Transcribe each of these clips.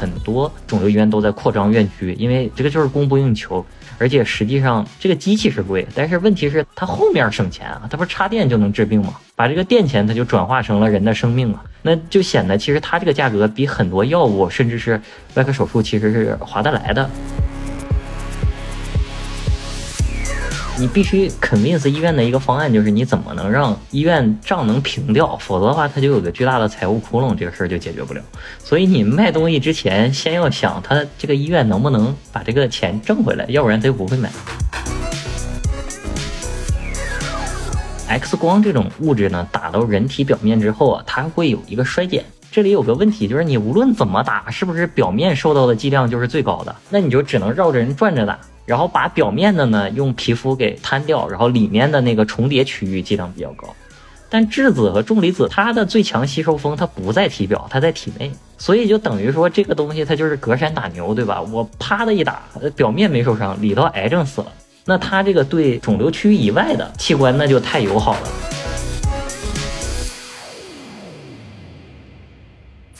很多肿瘤医院都在扩张院区，因为这个就是供不应求。而且实际上这个机器是贵，但是问题是它后面省钱啊，它不是插电就能治病吗？把这个电钱它就转化成了人的生命啊，那就显得其实它这个价格比很多药物甚至是外科手术其实是划得来的。你必须 convince 医院的一个方案，就是你怎么能让医院账能平掉，否则的话，它就有个巨大的财务窟窿，这个事儿就解决不了。所以你卖东西之前，先要想它这个医院能不能把这个钱挣回来，要不然他就不会买。X 光这种物质呢，打到人体表面之后啊，它会有一个衰减。这里有个问题，就是你无论怎么打，是不是表面受到的剂量就是最高的？那你就只能绕着人转着打。然后把表面的呢用皮肤给摊掉，然后里面的那个重叠区域剂量比较高。但质子和重离子它的最强吸收峰它不在体表，它在体内，所以就等于说这个东西它就是隔山打牛，对吧？我啪的一打，表面没受伤，里头癌症死了，那它这个对肿瘤区域以外的器官那就太友好了。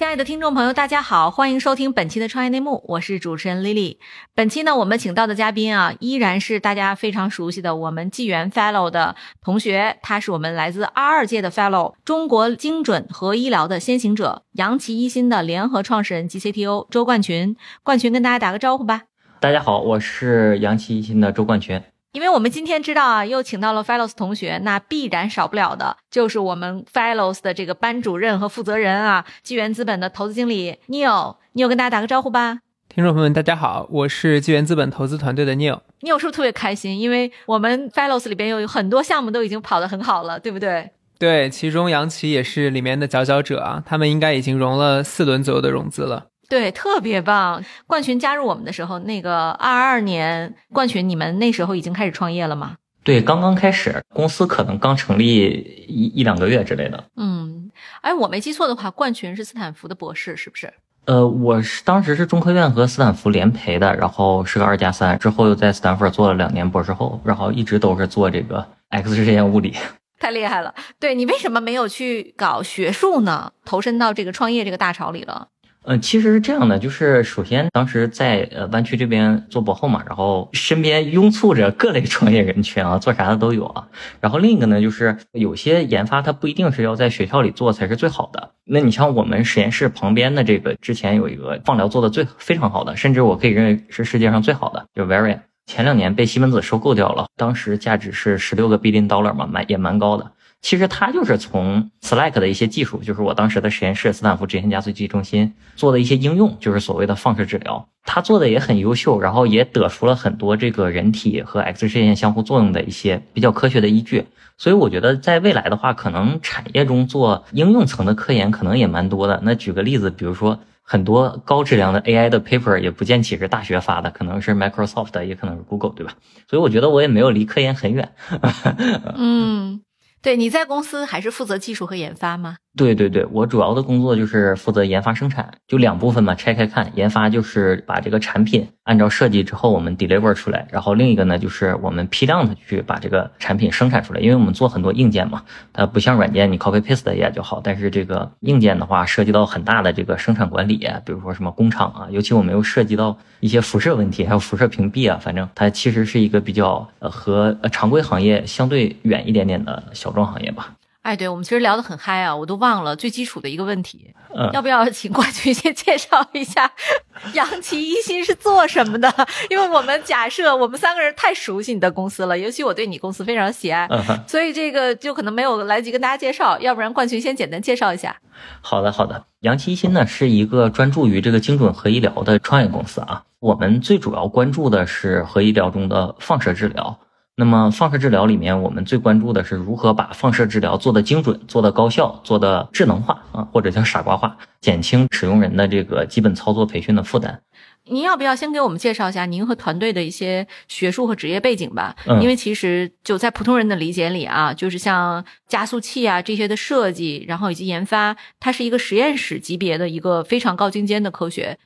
亲爱的听众朋友，大家好，欢迎收听本期的创业内幕，我是主持人 Lily。本期呢，我们请到的嘉宾啊，依然是大家非常熟悉的我们纪元 Fellow 的同学，他是我们来自二二届的 Fellow，中国精准和医疗的先行者，杨奇一心的联合创始人及 CTO 周冠群。冠群跟大家打个招呼吧。大家好，我是杨奇一心的周冠群。因为我们今天知道啊，又请到了 Fellows 同学，那必然少不了的就是我们 Fellows 的这个班主任和负责人啊，纪元资本的投资经理 Neil。Neil 跟大家打个招呼吧。听众朋友们，大家好，我是纪元资本投资团队的 Neil。Neil 是不是特别开心？因为我们 Fellows 里边有很多项目都已经跑得很好了，对不对？对，其中杨奇也是里面的佼佼者啊，他们应该已经融了四轮左右的融资了。对，特别棒。冠群加入我们的时候，那个二二年，冠群，你们那时候已经开始创业了吗？对，刚刚开始，公司可能刚成立一一两个月之类的。嗯，哎，我没记错的话，冠群是斯坦福的博士，是不是？呃，我是当时是中科院和斯坦福联培的，然后是个二加三，之后又在斯坦福做了两年博士后，然后一直都是做这个 X 射线物理。太厉害了！对你为什么没有去搞学术呢？投身到这个创业这个大潮里了？嗯，其实是这样的，就是首先当时在呃湾区这边做博后嘛，然后身边拥簇着各类创业人群啊，做啥的都有啊。然后另一个呢，就是有些研发它不一定是要在学校里做才是最好的。那你像我们实验室旁边的这个，之前有一个放疗做的最非常好的，甚至我可以认为是世界上最好的，就 Varian，前两年被西门子收购掉了，当时价值是十六个 billion dollar 嘛，蛮也蛮高的。其实他就是从 Slack 的一些技术，就是我当时的实验室斯坦福执行加速器中心做的一些应用，就是所谓的放射治疗。他做的也很优秀，然后也得出了很多这个人体和 X 射线相互作用的一些比较科学的依据。所以我觉得在未来的话，可能产业中做应用层的科研可能也蛮多的。那举个例子，比如说很多高质量的 AI 的 paper 也不见起是大学发的，可能是 Microsoft，也可能是 Google，对吧？所以我觉得我也没有离科研很远。嗯。对，你在公司还是负责技术和研发吗？对对对，我主要的工作就是负责研发生产，就两部分嘛，拆开看，研发就是把这个产品按照设计之后我们 deliver 出来，然后另一个呢就是我们批量的去把这个产品生产出来，因为我们做很多硬件嘛，它不像软件，你 copy paste 也就好，但是这个硬件的话涉及到很大的这个生产管理，比如说什么工厂啊，尤其我们又涉及到一些辐射问题，还有辐射屏蔽啊，反正它其实是一个比较呃和常规行业相对远一点点的小众行业吧。哎，对，我们其实聊得很嗨啊，我都忘了最基础的一个问题，要不要请冠军先介绍一下杨奇一心是做什么的？因为我们假设我们三个人太熟悉你的公司了，尤其我对你公司非常喜爱，所以这个就可能没有来得及跟大家介绍。要不然冠军先简单介绍一下。好的，好的。杨奇一心呢是一个专注于这个精准核医疗的创业公司啊，我们最主要关注的是核医疗中的放射治疗。那么放射治疗里面，我们最关注的是如何把放射治疗做得精准、做得高效、做得智能化啊，或者叫傻瓜化，减轻使用人的这个基本操作培训的负担。您要不要先给我们介绍一下您和团队的一些学术和职业背景吧？因为其实就在普通人的理解里啊，就是像加速器啊这些的设计，然后以及研发，它是一个实验室级别的一个非常高精尖的科学。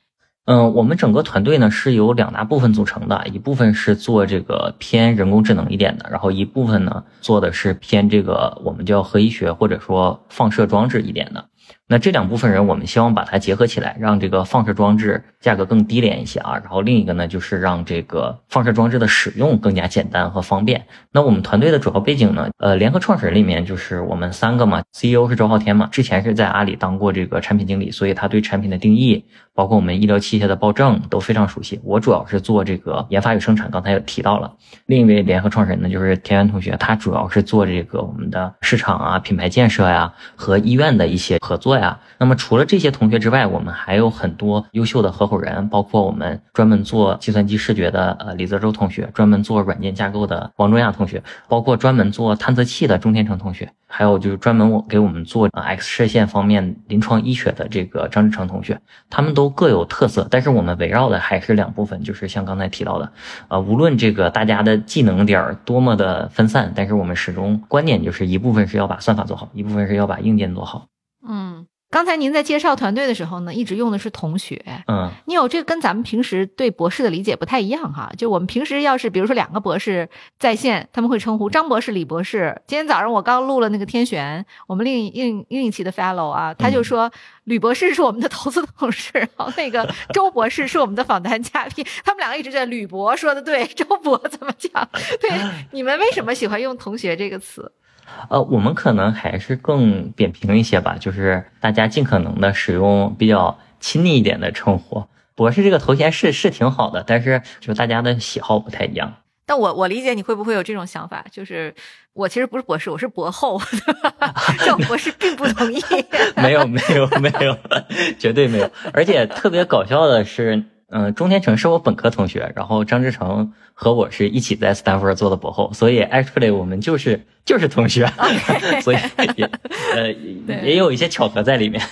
嗯，我们整个团队呢是由两大部分组成的，一部分是做这个偏人工智能一点的，然后一部分呢做的是偏这个我们叫核医学或者说放射装置一点的。那这两部分人，我们希望把它结合起来，让这个放射装置价格更低廉一些啊。然后另一个呢，就是让这个放射装置的使用更加简单和方便。那我们团队的主要背景呢，呃，联合创始人里面就是我们三个嘛，CEO 是周昊天嘛，之前是在阿里当过这个产品经理，所以他对产品的定义，包括我们医疗器械的报证都非常熟悉。我主要是做这个研发与生产，刚才也提到了。另一位联合创始人呢，就是田园同学，他主要是做这个我们的市场啊、品牌建设呀和医院的一些合合作。呀，那么除了这些同学之外，我们还有很多优秀的合伙人，包括我们专门做计算机视觉的呃李泽洲同学，专门做软件架构的王中亚同学，包括专门做探测器的钟天成同学，还有就是专门我给我们做 X 射线方面临床医学的这个张志成同学，他们都各有特色，但是我们围绕的还是两部分，就是像刚才提到的，呃，无论这个大家的技能点儿多么的分散，但是我们始终观点就是一部分是要把算法做好，一部分是要把硬件做好。嗯，刚才您在介绍团队的时候呢，一直用的是同学。嗯，你有这个跟咱们平时对博士的理解不太一样哈。就我们平时要是比如说两个博士在线，他们会称呼张博士、李博士。今天早上我刚录了那个天璇，我们另另另一期的 fellow 啊，他就说吕博士是我们的投资同事，然后那个周博士是我们的访谈嘉宾。他们两个一直在吕博说的对，周博怎么讲？对，你们为什么喜欢用同学这个词？呃，我们可能还是更扁平一些吧，就是大家尽可能的使用比较亲昵一点的称呼。博士这个头衔是是挺好的，但是就大家的喜好不太一样。但我我理解你会不会有这种想法，就是我其实不是博士，我是博后，叫博士并不同意。没有没有没有，绝对没有。而且特别搞笑的是。嗯，钟天成是我本科同学，然后张志成和我是一起在斯坦福做的博后，所以 actually 我们就是就是同学，所以也呃也有一些巧合在里面。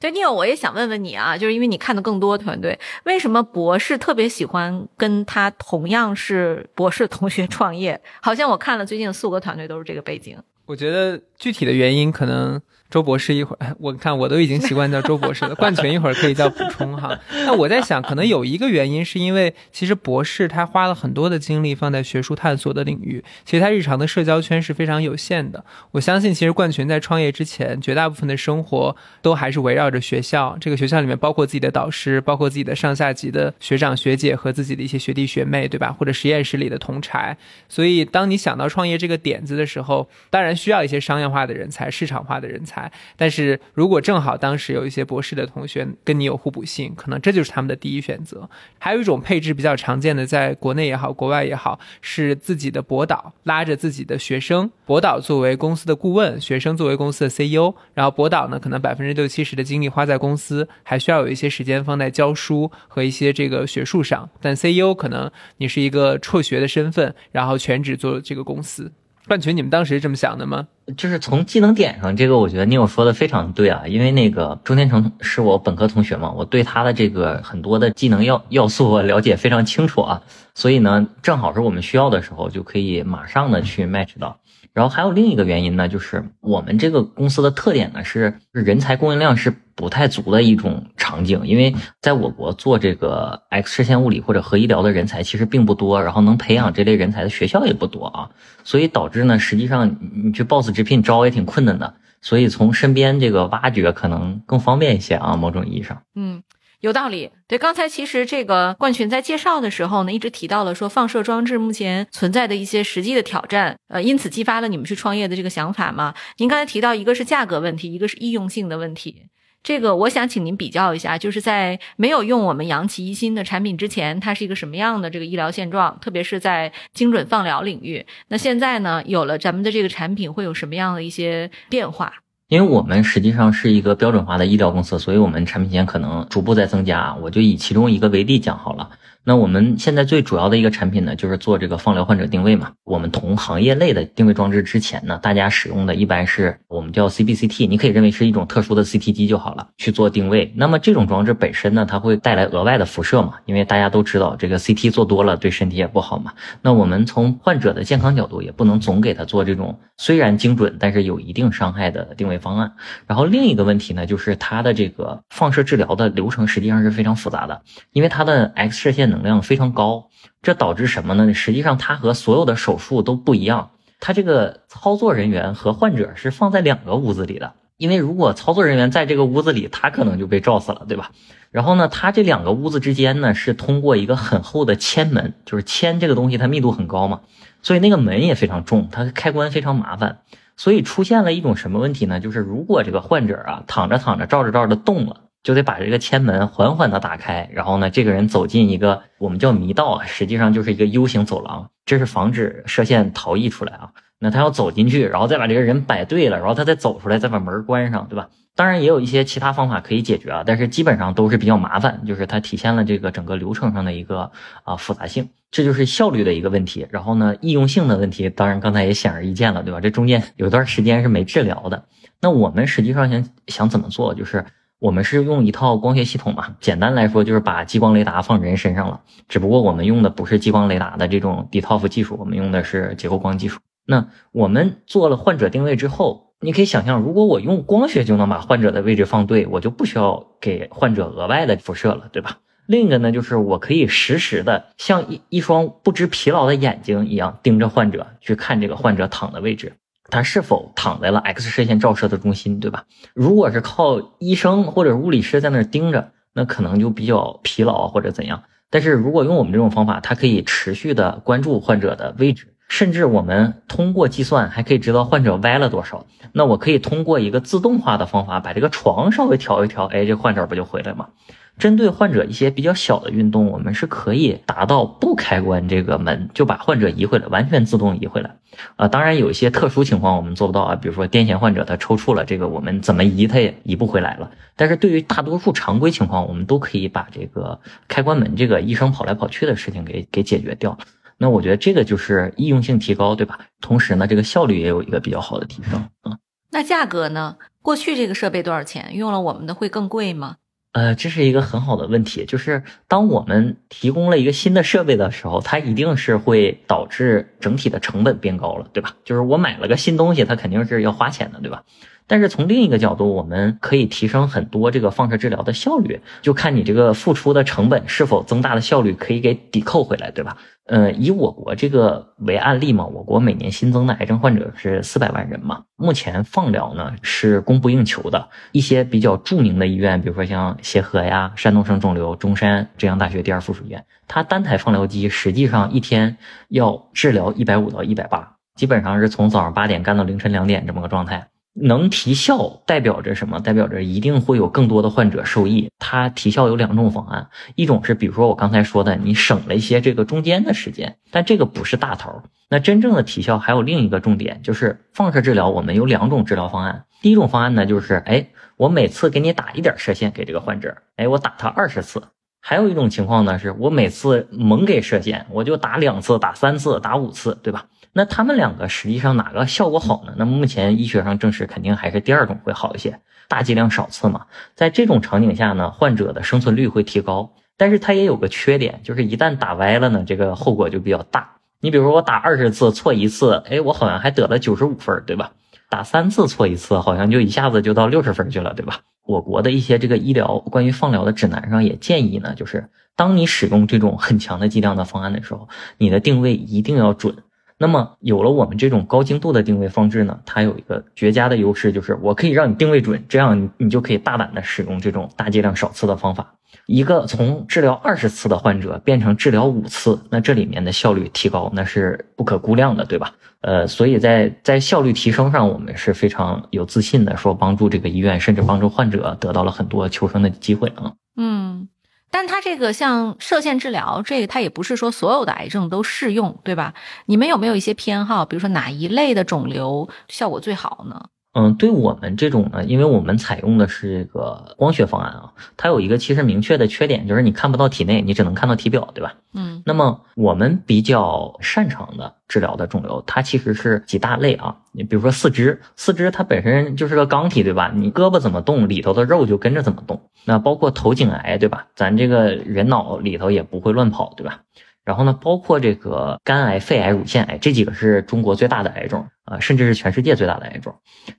对，Neil，我也想问问你啊，就是因为你看的更多团队，为什么博士特别喜欢跟他同样是博士同学创业？好像我看了最近四五个团队都是这个背景。我觉得具体的原因可能。周博士一会儿，我看我都已经习惯叫周博士了。冠群一会儿可以叫补充哈。那我在想，可能有一个原因，是因为其实博士他花了很多的精力放在学术探索的领域，其实他日常的社交圈是非常有限的。我相信，其实冠群在创业之前，绝大部分的生活都还是围绕着学校。这个学校里面包括自己的导师，包括自己的上下级的学长学姐和自己的一些学弟学妹，对吧？或者实验室里的同柴。所以，当你想到创业这个点子的时候，当然需要一些商业化的人才、市场化的人才。但是如果正好当时有一些博士的同学跟你有互补性，可能这就是他们的第一选择。还有一种配置比较常见的，在国内也好，国外也好，是自己的博导拉着自己的学生，博导作为公司的顾问，学生作为公司的 CEO，然后博导呢可能百分之六七十的精力花在公司，还需要有一些时间放在教书和一些这个学术上。但 CEO 可能你是一个辍学的身份，然后全职做这个公司。冠群，你们当时是这么想的吗？就是从技能点上，这个我觉得你有说的非常对啊。因为那个钟天成是我本科同学嘛，我对他的这个很多的技能要要素我了解非常清楚啊。所以呢，正好是我们需要的时候，就可以马上的去 match 到。然后还有另一个原因呢，就是我们这个公司的特点呢是人才供应量是不太足的一种场景，因为在我国做这个 X 射线物理或者核医疗的人才其实并不多，然后能培养这类人才的学校也不多啊，所以导致呢，实际上你去 boss 直聘招也挺困难的，所以从身边这个挖掘可能更方便一些啊，某种意义上，嗯。有道理，对，刚才其实这个冠群在介绍的时候呢，一直提到了说放射装置目前存在的一些实际的挑战，呃，因此激发了你们去创业的这个想法嘛。您刚才提到一个是价格问题，一个是易用性的问题，这个我想请您比较一下，就是在没有用我们扬起一心的产品之前，它是一个什么样的这个医疗现状，特别是在精准放疗领域。那现在呢，有了咱们的这个产品，会有什么样的一些变化？因为我们实际上是一个标准化的医疗公司，所以我们产品线可能逐步在增加。我就以其中一个为例讲好了。那我们现在最主要的一个产品呢，就是做这个放疗患者定位嘛。我们同行业类的定位装置之前呢，大家使用的一般是我们叫 CBCT，你可以认为是一种特殊的 CT 机就好了，去做定位。那么这种装置本身呢，它会带来额外的辐射嘛？因为大家都知道这个 CT 做多了对身体也不好嘛。那我们从患者的健康角度，也不能总给他做这种虽然精准，但是有一定伤害的定位方案。然后另一个问题呢，就是它的这个放射治疗的流程实际上是非常复杂的，因为它的 X 射线能量非常高，这导致什么呢？实际上它和所有的手术都不一样，它这个操作人员和患者是放在两个屋子里的。因为如果操作人员在这个屋子里，他可能就被照死了，对吧？然后呢，它这两个屋子之间呢，是通过一个很厚的铅门，就是铅这个东西它密度很高嘛，所以那个门也非常重，它开关非常麻烦，所以出现了一种什么问题呢？就是如果这个患者啊躺着躺着照着照着动了，就得把这个铅门缓缓的打开，然后呢，这个人走进一个我们叫迷道，实际上就是一个 U 型走廊，这是防止射线逃逸出来啊。那他要走进去，然后再把这个人摆对了，然后他再走出来，再把门关上，对吧？当然也有一些其他方法可以解决啊，但是基本上都是比较麻烦，就是它体现了这个整个流程上的一个啊复杂性，这就是效率的一个问题。然后呢，易用性的问题，当然刚才也显而易见了，对吧？这中间有段时间是没治疗的。那我们实际上想想怎么做，就是我们是用一套光学系统嘛，简单来说就是把激光雷达放人身上了，只不过我们用的不是激光雷达的这种 DToF 技术，我们用的是结构光技术。那我们做了患者定位之后，你可以想象，如果我用光学就能把患者的位置放对，我就不需要给患者额外的辐射了，对吧？另一个呢，就是我可以实时的像一一双不知疲劳的眼睛一样盯着患者去看这个患者躺的位置，他是否躺在了 X 射线照射的中心，对吧？如果是靠医生或者物理师在那儿盯着，那可能就比较疲劳或者怎样。但是如果用我们这种方法，它可以持续的关注患者的位置。甚至我们通过计算还可以知道患者歪了多少。那我可以通过一个自动化的方法把这个床稍微调一调，哎，这患者不就回来吗？针对患者一些比较小的运动，我们是可以达到不开关这个门就把患者移回来，完全自动移回来。啊，当然有一些特殊情况我们做不到啊，比如说癫痫患者他抽搐了，这个我们怎么移他也移不回来了。但是对于大多数常规情况，我们都可以把这个开关门这个医生跑来跑去的事情给给解决掉。那我觉得这个就是易用性提高，对吧？同时呢，这个效率也有一个比较好的提升啊。那价格呢？过去这个设备多少钱？用了我们的会更贵吗？呃，这是一个很好的问题，就是当我们提供了一个新的设备的时候，它一定是会导致整体的成本变高了，对吧？就是我买了个新东西，它肯定是要花钱的，对吧？但是从另一个角度，我们可以提升很多这个放射治疗的效率，就看你这个付出的成本是否增大的效率可以给抵扣回来，对吧？呃，以我国这个为案例嘛，我国每年新增的癌症患者是四百万人嘛，目前放疗呢是供不应求的，一些比较著名的医院，比如说像协和呀、山东省肿瘤、中山、浙江大学第二附属医院，它单台放疗机实际上一天要治疗一百五到一百八，基本上是从早上八点干到凌晨两点这么个状态。能提效代表着什么？代表着一定会有更多的患者受益。它提效有两种方案，一种是比如说我刚才说的，你省了一些这个中间的时间，但这个不是大头。那真正的提效还有另一个重点，就是放射治疗。我们有两种治疗方案。第一种方案呢，就是哎，我每次给你打一点射线给这个患者，哎，我打他二十次。还有一种情况呢，是我每次猛给射线，我就打两次、打三次、打五次，对吧？那他们两个实际上哪个效果好呢？那目前医学上证实肯定还是第二种会好一些，大剂量少次嘛。在这种场景下呢，患者的生存率会提高，但是它也有个缺点，就是一旦打歪了呢，这个后果就比较大。你比如说我打二十次错一次，哎，我好像还得了九十五分，对吧？打三次错一次，好像就一下子就到六十分去了，对吧？我国的一些这个医疗关于放疗的指南上也建议呢，就是当你使用这种很强的剂量的方案的时候，你的定位一定要准。那么有了我们这种高精度的定位放置呢，它有一个绝佳的优势，就是我可以让你定位准，这样你你就可以大胆的使用这种大剂量少次的方法。一个从治疗二十次的患者变成治疗五次，那这里面的效率提高那是不可估量的，对吧？呃，所以在在效率提升上，我们是非常有自信的，说帮助这个医院甚至帮助患者得到了很多求生的机会啊。嗯。但它这个像射线治疗，这个它也不是说所有的癌症都适用，对吧？你们有没有一些偏好？比如说哪一类的肿瘤效果最好呢？嗯，对我们这种呢，因为我们采用的是这个光学方案啊，它有一个其实明确的缺点，就是你看不到体内，你只能看到体表，对吧？嗯。那么我们比较擅长的治疗的肿瘤，它其实是几大类啊。你比如说四肢，四肢它本身就是个钢体，对吧？你胳膊怎么动，里头的肉就跟着怎么动。那包括头颈癌，对吧？咱这个人脑里头也不会乱跑，对吧？然后呢，包括这个肝癌、肺癌、乳腺癌这几个是中国最大的癌种啊，甚至是全世界最大的癌种。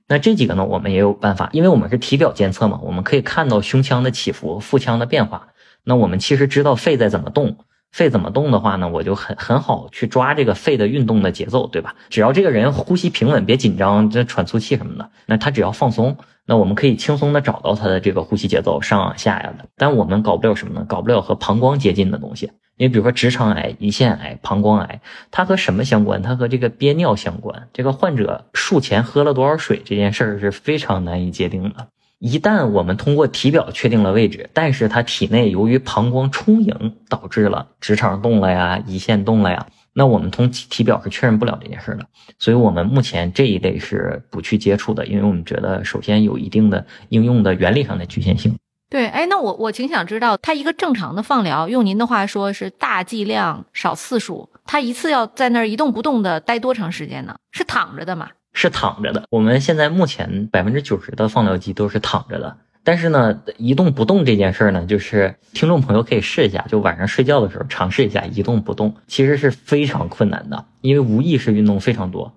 那这几个呢，我们也有办法，因为我们是体表监测嘛，我们可以看到胸腔的起伏、腹腔的变化。那我们其实知道肺在怎么动，肺怎么动的话呢，我就很很好去抓这个肺的运动的节奏，对吧？只要这个人呼吸平稳，别紧张，这喘粗气什么的，那他只要放松，那我们可以轻松的找到他的这个呼吸节奏上下呀的，但我们搞不了什么呢？搞不了和膀胱接近的东西。因为比如说直肠癌、胰腺癌、膀胱癌，它和什么相关？它和这个憋尿相关。这个患者术前喝了多少水这件事儿是非常难以界定的。一旦我们通过体表确定了位置，但是他体内由于膀胱充盈导致了直肠动了呀、胰腺动了呀，那我们从体表是确认不了这件事的。所以我们目前这一类是不去接触的，因为我们觉得首先有一定的应用的原理上的局限性。对，哎，那我我挺想知道，他一个正常的放疗，用您的话说是大剂量少次数，他一次要在那儿一动不动的待多长时间呢？是躺着的吗？是躺着的。我们现在目前百分之九十的放疗机都是躺着的，但是呢，一动不动这件事儿呢，就是听众朋友可以试一下，就晚上睡觉的时候尝试一下一动不动，其实是非常困难的，因为无意识运动非常多。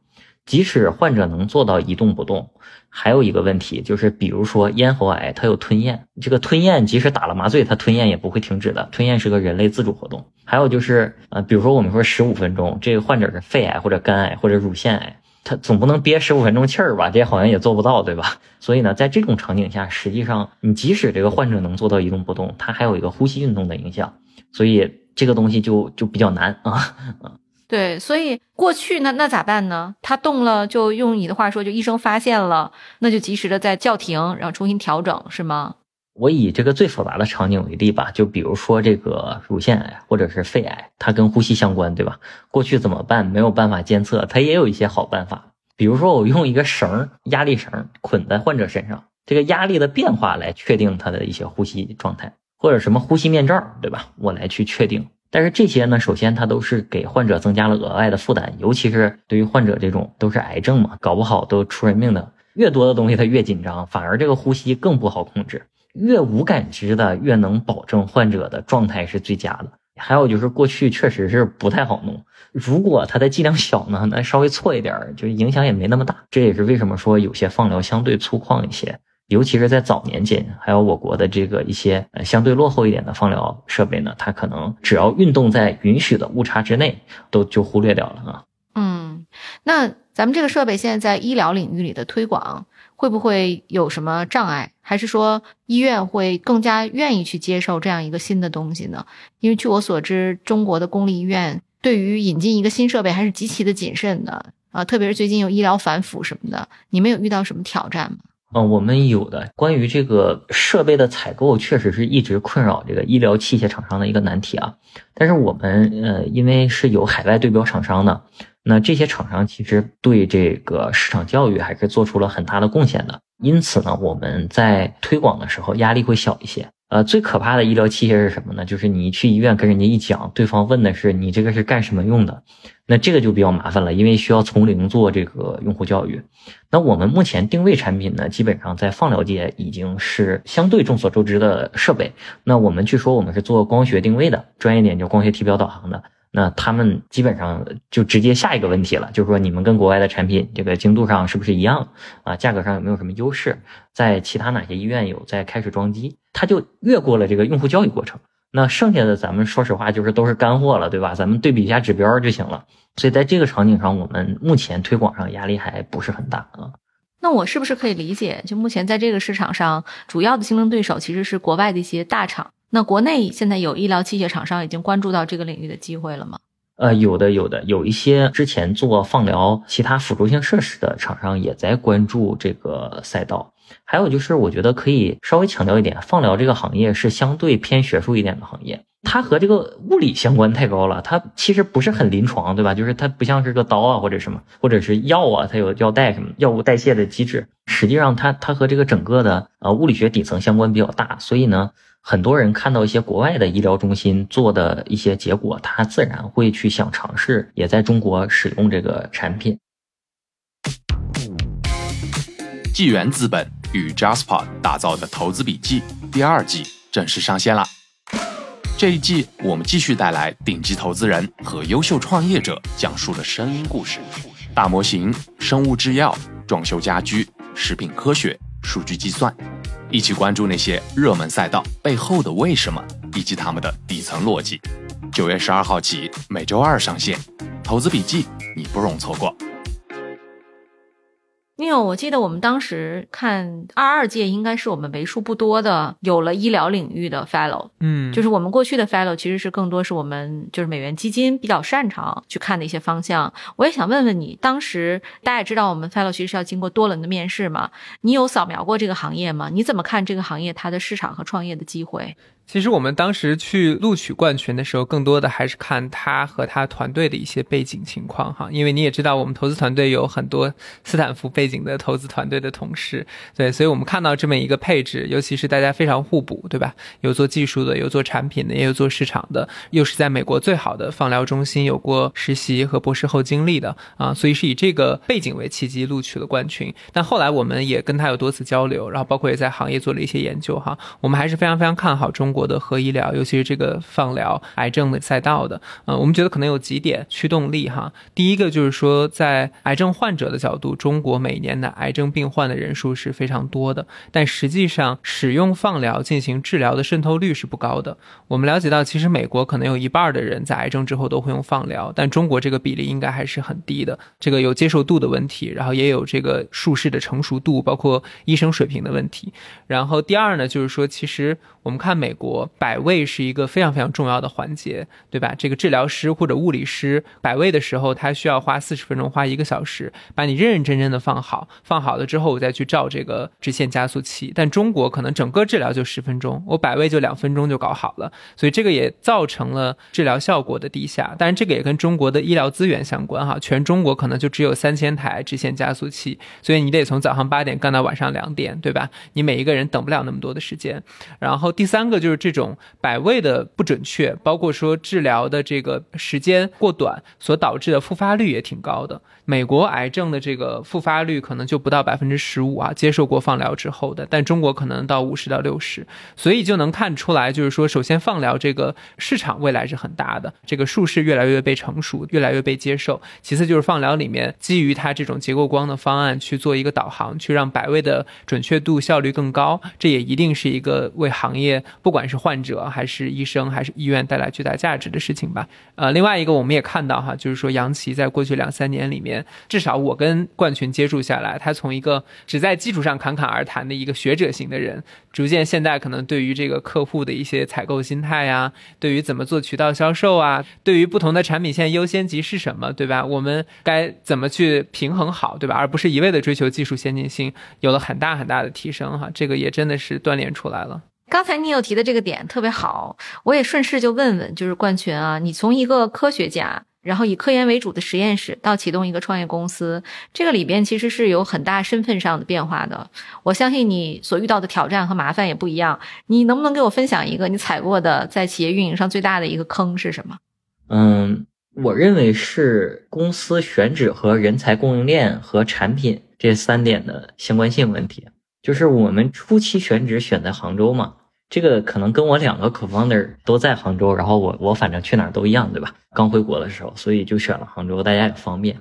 即使患者能做到一动不动，还有一个问题就是，比如说咽喉癌，它有吞咽，这个吞咽即使打了麻醉，它吞咽也不会停止的，吞咽是个人类自主活动。还有就是，呃，比如说我们说十五分钟，这个患者是肺癌或者肝癌或者乳腺癌。他总不能憋十五分钟气儿吧？这好像也做不到，对吧？所以呢，在这种场景下，实际上你即使这个患者能做到一动不动，他还有一个呼吸运动的影响，所以这个东西就就比较难啊。对，所以过去那那咋办呢？他动了，就用你的话说，就医生发现了，那就及时的再叫停，然后重新调整，是吗？我以这个最复杂的场景为例吧，就比如说这个乳腺癌或者是肺癌，它跟呼吸相关，对吧？过去怎么办？没有办法监测，它也有一些好办法，比如说我用一个绳，压力绳捆在患者身上，这个压力的变化来确定他的一些呼吸状态，或者什么呼吸面罩，对吧？我来去确定。但是这些呢，首先它都是给患者增加了额外的负担，尤其是对于患者这种都是癌症嘛，搞不好都出人命的，越多的东西它越紧张，反而这个呼吸更不好控制。越无感知的，越能保证患者的状态是最佳的。还有就是过去确实是不太好弄，如果它的剂量小呢，那稍微错一点，就影响也没那么大。这也是为什么说有些放疗相对粗犷一些，尤其是在早年间，还有我国的这个一些相对落后一点的放疗设备呢，它可能只要运动在允许的误差之内，都就忽略掉了啊。嗯，那咱们这个设备现在在医疗领域里的推广。会不会有什么障碍？还是说医院会更加愿意去接受这样一个新的东西呢？因为据我所知，中国的公立医院对于引进一个新设备还是极其的谨慎的啊，特别是最近有医疗反腐什么的，你们有遇到什么挑战吗？嗯，我们有的。关于这个设备的采购，确实是一直困扰这个医疗器械厂商的一个难题啊。但是我们呃，因为是有海外对标厂商的。那这些厂商其实对这个市场教育还是做出了很大的贡献的，因此呢，我们在推广的时候压力会小一些。呃，最可怕的医疗器械是什么呢？就是你去医院跟人家一讲，对方问的是你这个是干什么用的，那这个就比较麻烦了，因为需要从零做这个用户教育。那我们目前定位产品呢，基本上在放疗界已经是相对众所周知的设备。那我们据说我们是做光学定位的，专业点叫光学体表导航的。那他们基本上就直接下一个问题了，就是说你们跟国外的产品这个精度上是不是一样啊？价格上有没有什么优势？在其他哪些医院有在开始装机？他就越过了这个用户教育过程。那剩下的咱们说实话就是都是干货了，对吧？咱们对比一下指标就行了。所以在这个场景上，我们目前推广上压力还不是很大啊。那我是不是可以理解，就目前在这个市场上，主要的竞争对手其实是国外的一些大厂？那国内现在有医疗器械厂商已经关注到这个领域的机会了吗？呃，有的，有的，有一些之前做放疗其他辅助性设施的厂商也在关注这个赛道。还有就是，我觉得可以稍微强调一点，放疗这个行业是相对偏学术一点的行业，它和这个物理相关太高了，它其实不是很临床，对吧？就是它不像是个刀啊或者什么，或者是药啊，它有药代什么药物代谢的机制，实际上它它和这个整个的呃物理学底层相关比较大，所以呢。很多人看到一些国外的医疗中心做的一些结果，他自然会去想尝试，也在中国使用这个产品。纪元资本与 Jasper 打造的投资笔记第二季正式上线了。这一季我们继续带来顶级投资人和优秀创业者讲述的声音故事，大模型、生物制药、装修家居、食品科学、数据计算。一起关注那些热门赛道背后的为什么，以及他们的底层逻辑。九月十二号起，每周二上线。投资笔记，你不容错过。Neil，我记得我们当时看二二届应该是我们为数不多的有了医疗领域的 Fellow，嗯，就是我们过去的 Fellow 其实是更多是我们就是美元基金比较擅长去看的一些方向。我也想问问你，当时大家也知道我们 Fellow 其实是要经过多轮的面试嘛？你有扫描过这个行业吗？你怎么看这个行业它的市场和创业的机会？其实我们当时去录取冠群的时候，更多的还是看他和他团队的一些背景情况哈，因为你也知道，我们投资团队有很多斯坦福背景的投资团队的同事，对，所以我们看到这么一个配置，尤其是大家非常互补，对吧？有做技术的，有做产品的，也有做市场的，又是在美国最好的放疗中心有过实习和博士后经历的啊，所以是以这个背景为契机录取了冠群。但后来我们也跟他有多次交流，然后包括也在行业做了一些研究哈，我们还是非常非常看好中国。国的核医疗，尤其是这个放疗癌症的赛道的，呃，我们觉得可能有几点驱动力哈。第一个就是说，在癌症患者的角度，中国每年的癌症病患的人数是非常多的，但实际上使用放疗进行治疗的渗透率是不高的。我们了解到，其实美国可能有一半的人在癌症之后都会用放疗，但中国这个比例应该还是很低的。这个有接受度的问题，然后也有这个术式的成熟度，包括医生水平的问题。然后第二呢，就是说，其实我们看美国。我摆位是一个非常非常重要的环节，对吧？这个治疗师或者物理师摆位的时候，他需要花四十分钟，花一个小时，把你认认真真的放好，放好了之后，我再去照这个直线加速器。但中国可能整个治疗就十分钟，我摆位就两分钟就搞好了，所以这个也造成了治疗效果的低下。但是这个也跟中国的医疗资源相关哈，全中国可能就只有三千台直线加速器，所以你得从早上八点干到晚上两点，对吧？你每一个人等不了那么多的时间。然后第三个就就是这种。摆位的不准确，包括说治疗的这个时间过短所导致的复发率也挺高的。美国癌症的这个复发率可能就不到百分之十五啊，接受过放疗之后的，但中国可能到五十到六十，所以就能看出来，就是说，首先放疗这个市场未来是很大的，这个术式越来越被成熟，越来越被接受。其次就是放疗里面基于它这种结构光的方案去做一个导航，去让摆位的准确度效率更高，这也一定是一个为行业不管不管是患者还是医生还是医院带来巨大价值的事情吧。呃，另外一个我们也看到哈，就是说杨奇在过去两三年里面。至少我跟冠群接触下来，他从一个只在基础上侃侃而谈的一个学者型的人，逐渐现在可能对于这个客户的一些采购心态呀，对于怎么做渠道销售啊，对于不同的产品线优先级是什么，对吧？我们该怎么去平衡好，对吧？而不是一味的追求技术先进性，有了很大很大的提升哈，这个也真的是锻炼出来了。刚才你有提的这个点特别好，我也顺势就问问，就是冠群啊，你从一个科学家。然后以科研为主的实验室到启动一个创业公司，这个里边其实是有很大身份上的变化的。我相信你所遇到的挑战和麻烦也不一样。你能不能给我分享一个你踩过的在企业运营上最大的一个坑是什么？嗯，我认为是公司选址和人才供应链和产品这三点的相关性问题。就是我们初期选址选在杭州嘛。这个可能跟我两个 co-founder 都在杭州，然后我我反正去哪儿都一样，对吧？刚回国的时候，所以就选了杭州，大家也方便。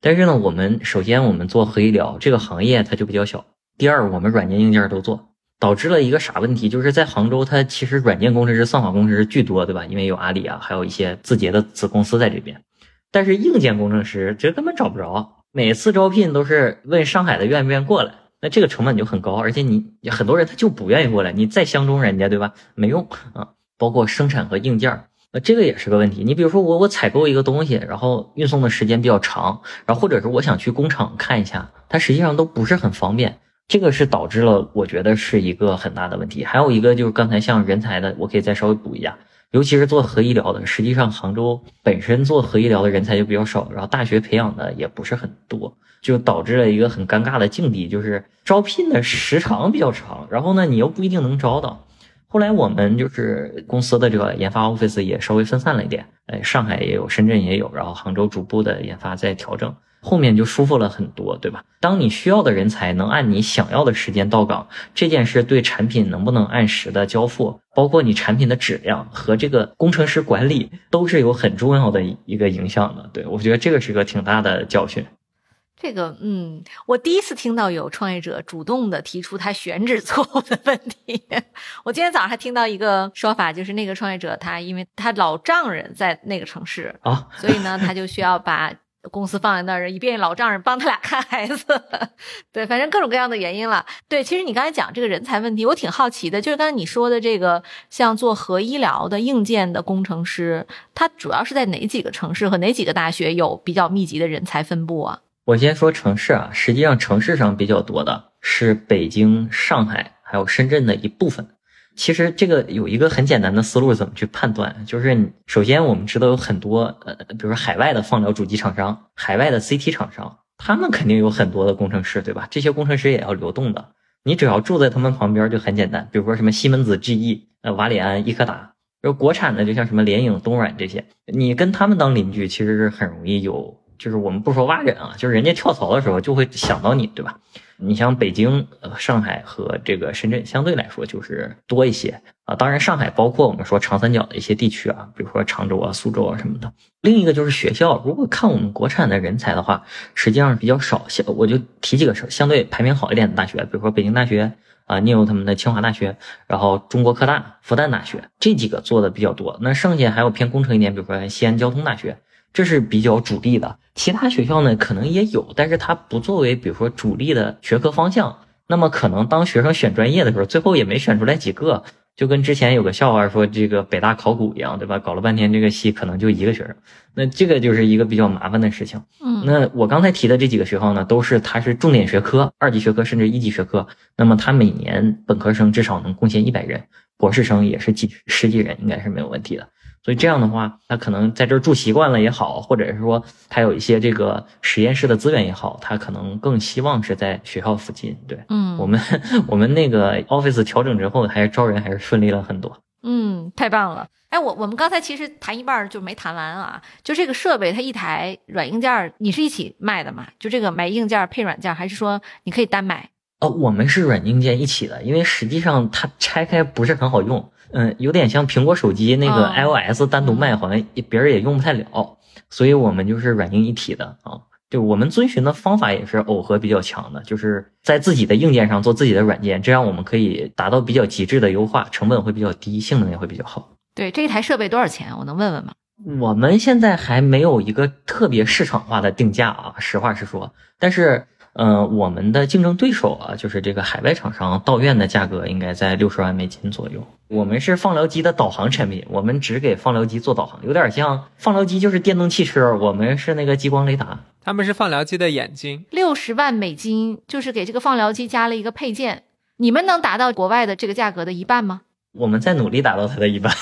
但是呢，我们首先我们做核医疗这个行业它就比较小，第二我们软件硬件都做，导致了一个啥问题？就是在杭州，它其实软件工程师、算法工程师巨多，对吧？因为有阿里啊，还有一些字节的子公司在这边。但是硬件工程师这根本找不着，每次招聘都是问上海的愿不愿意过来。那这个成本就很高，而且你很多人他就不愿意过来，你再相中人家，对吧？没用啊。包括生产和硬件，那这个也是个问题。你比如说我我采购一个东西，然后运送的时间比较长，然后或者是我想去工厂看一下，它实际上都不是很方便。这个是导致了我觉得是一个很大的问题。还有一个就是刚才像人才的，我可以再稍微补一下，尤其是做核医疗的，实际上杭州本身做核医疗的人才就比较少，然后大学培养的也不是很多。就导致了一个很尴尬的境地，就是招聘的时长比较长，然后呢，你又不一定能招到。后来我们就是公司的这个研发 office 也稍微分散了一点，哎，上海也有，深圳也有，然后杭州逐步的研发在调整，后面就舒服了很多，对吧？当你需要的人才能按你想要的时间到岗，这件事对产品能不能按时的交付，包括你产品的质量和这个工程师管理，都是有很重要的一个影响的。对我觉得这个是个挺大的教训。这个，嗯，我第一次听到有创业者主动的提出他选址错误的问题。我今天早上还听到一个说法，就是那个创业者他因为他老丈人在那个城市啊，所以呢，他就需要把公司放在那儿，一变老丈人帮他俩看孩子，对，反正各种各样的原因了。对，其实你刚才讲这个人才问题，我挺好奇的，就是刚才你说的这个，像做核医疗的硬件的工程师，他主要是在哪几个城市和哪几个大学有比较密集的人才分布啊？我先说城市啊，实际上城市上比较多的是北京、上海还有深圳的一部分。其实这个有一个很简单的思路，怎么去判断？就是首先我们知道有很多呃，比如说海外的放疗主机厂商、海外的 CT 厂商，他们肯定有很多的工程师，对吧？这些工程师也要流动的，你只要住在他们旁边就很简单。比如说什么西门子、GE、呃瓦里安、伊科达，就国产的就像什么联影、东软这些，你跟他们当邻居，其实是很容易有，就是我们不说挖人啊，就是人家跳槽的时候就会想到你，对吧？你像北京、上海和这个深圳，相对来说就是多一些啊。当然，上海包括我们说长三角的一些地区啊，比如说常州啊、苏州啊什么的。另一个就是学校，如果看我们国产的人才的话，实际上比较少。像我就提几个相对排名好一点的大学，比如说北京大学啊，你有他们的清华大学，然后中国科大、复旦大学这几个做的比较多。那剩下还有偏工程一点，比如说西安交通大学。这是比较主力的，其他学校呢可能也有，但是它不作为比如说主力的学科方向。那么可能当学生选专业的时候，最后也没选出来几个，就跟之前有个笑话说这个北大考古一样，对吧？搞了半天这个系可能就一个学生，那这个就是一个比较麻烦的事情。嗯，那我刚才提的这几个学校呢，都是它是重点学科、二级学科甚至一级学科。那么它每年本科生至少能贡献一百人，博士生也是几十几人，应该是没有问题的。所以这样的话，他可能在这儿住习惯了也好，或者是说他有一些这个实验室的资源也好，他可能更希望是在学校附近。对，嗯，我们我们那个 office 调整之后，还是招人还是顺利了很多。嗯，太棒了。哎，我我们刚才其实谈一半就没谈完啊，就这个设备，它一台软硬件你是一起卖的嘛？就这个买硬件配软件，还是说你可以单买？哦，我们是软硬件一起的，因为实际上它拆开不是很好用。嗯，有点像苹果手机那个 iOS 单独卖，好像别人也用不太了，所以我们就是软硬一体的啊。就我们遵循的方法也是耦合比较强的，就是在自己的硬件上做自己的软件，这样我们可以达到比较极致的优化，成本会比较低，性能也会比较好。对，这一台设备多少钱？我能问问吗？我们现在还没有一个特别市场化的定价啊，实话实说，但是。嗯，我们的竞争对手啊，就是这个海外厂商，道院的价格应该在六十万美金左右。我们是放疗机的导航产品，我们只给放疗机做导航，有点像放疗机就是电动汽车，我们是那个激光雷达，他们是放疗机的眼睛。六十万美金就是给这个放疗机加了一个配件，你们能达到国外的这个价格的一半吗？我们在努力达到它的一半。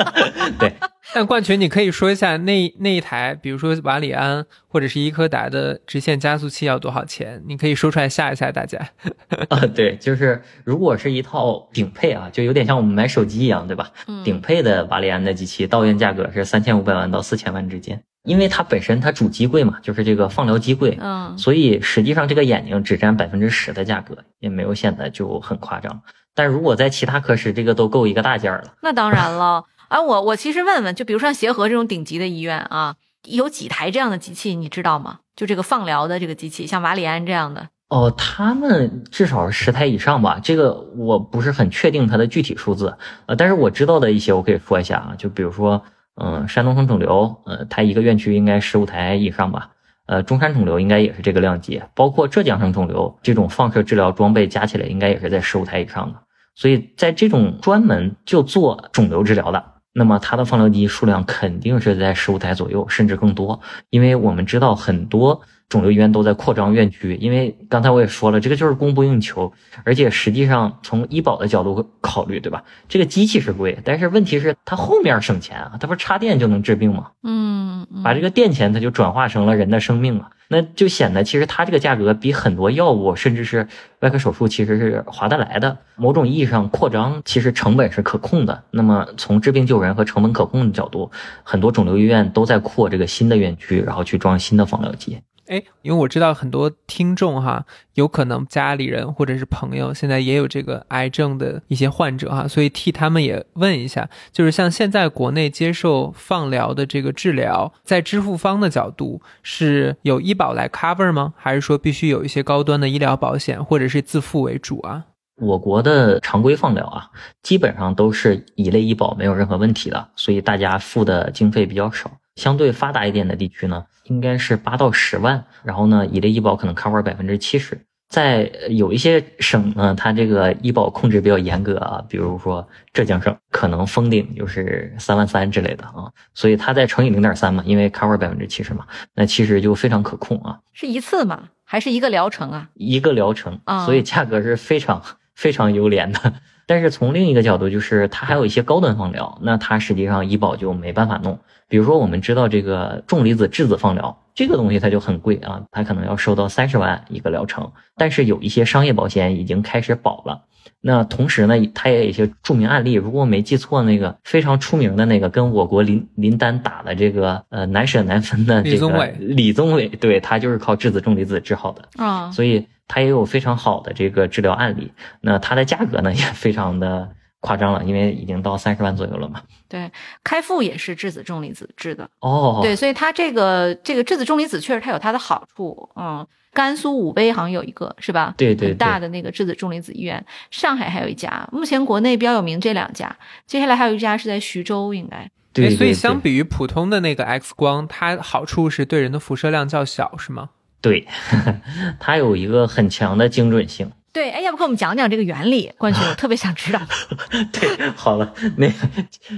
对。但冠群，你可以说一下那那一台，比如说瓦里安或者是伊柯达的直线加速器要多少钱？你可以说出来吓一吓大家。啊，对，就是如果是一套顶配啊，就有点像我们买手机一样，对吧？顶配的瓦里安的机器，到院价格是三千五百万到四千万之间，因为它本身它主机贵嘛，就是这个放疗机贵，嗯，所以实际上这个眼睛只占百分之十的价格，也没有显得就很夸张。但如果在其他科室，这个都够一个大件了。那当然了。啊，我我其实问问，就比如说协和这种顶级的医院啊，有几台这样的机器，你知道吗？就这个放疗的这个机器，像瓦里安这样的。哦，他们至少是十台以上吧，这个我不是很确定它的具体数字，呃，但是我知道的一些我可以说一下啊，就比如说，嗯，山东省肿瘤，呃，它一个院区应该十五台以上吧，呃，中山肿瘤应该也是这个量级，包括浙江省肿瘤这种放射治疗装备加起来应该也是在十五台以上的，所以在这种专门就做肿瘤治疗的。那么它的放疗机数量肯定是在十五台左右，甚至更多，因为我们知道很多。肿瘤医院都在扩张院区，因为刚才我也说了，这个就是供不应求，而且实际上从医保的角度考虑，对吧？这个机器是贵，但是问题是它后面省钱啊，它不是插电就能治病吗？嗯，把这个电钱它就转化成了人的生命了，那就显得其实它这个价格比很多药物甚至是外科手术其实是划得来的。某种意义上，扩张其实成本是可控的。那么从治病救人和成本可控的角度，很多肿瘤医院都在扩这个新的院区，然后去装新的放疗机。哎，因为我知道很多听众哈，有可能家里人或者是朋友现在也有这个癌症的一些患者哈，所以替他们也问一下，就是像现在国内接受放疗的这个治疗，在支付方的角度是有医保来 cover 吗？还是说必须有一些高端的医疗保险或者是自付为主啊？我国的常规放疗啊，基本上都是乙类医保没有任何问题的，所以大家付的经费比较少。相对发达一点的地区呢，应该是八到十万。然后呢，一类医保可能 cover 百分之七十。在有一些省呢，它这个医保控制比较严格啊，比如说浙江省，可能封顶就是三万三之类的啊。所以它再乘以零点三嘛，因为 cover 百分之七十嘛，那其实就非常可控啊。是一次吗？还是一个疗程啊？一个疗程啊所以价格是非常非常优廉的。但是从另一个角度，就是它还有一些高端放疗，那它实际上医保就没办法弄。比如说，我们知道这个重离子质子放疗这个东西，它就很贵啊，它可能要收到三十万一个疗程。但是有一些商业保险已经开始保了。那同时呢，它也有一些著名案例，如果我没记错，那个非常出名的那个跟我国林林丹打的这个呃难舍难分的这个李宗伟李宗伟，对他就是靠质子重离子治好的。啊、所以它也有非常好的这个治疗案例。那它的价格呢也非常的夸张了，因为已经到三十万左右了嘛。对，开复也是质子重离子制的，哦，对，所以它这个这个质子重离子确实它有它的好处，嗯，甘肃武威好像有一个是吧？对对很大的那个质子重离子医院，上海还有一家，目前国内比较有名这两家，接下来还有一家是在徐州，应该对对对，哎所以相比于普通的那个 X 光，它好处是对人的辐射量较小，是吗？对，它有一个很强的精准性。对，哎，要不给我们讲讲这个原理？冠军，我特别想知道。对，好了，那个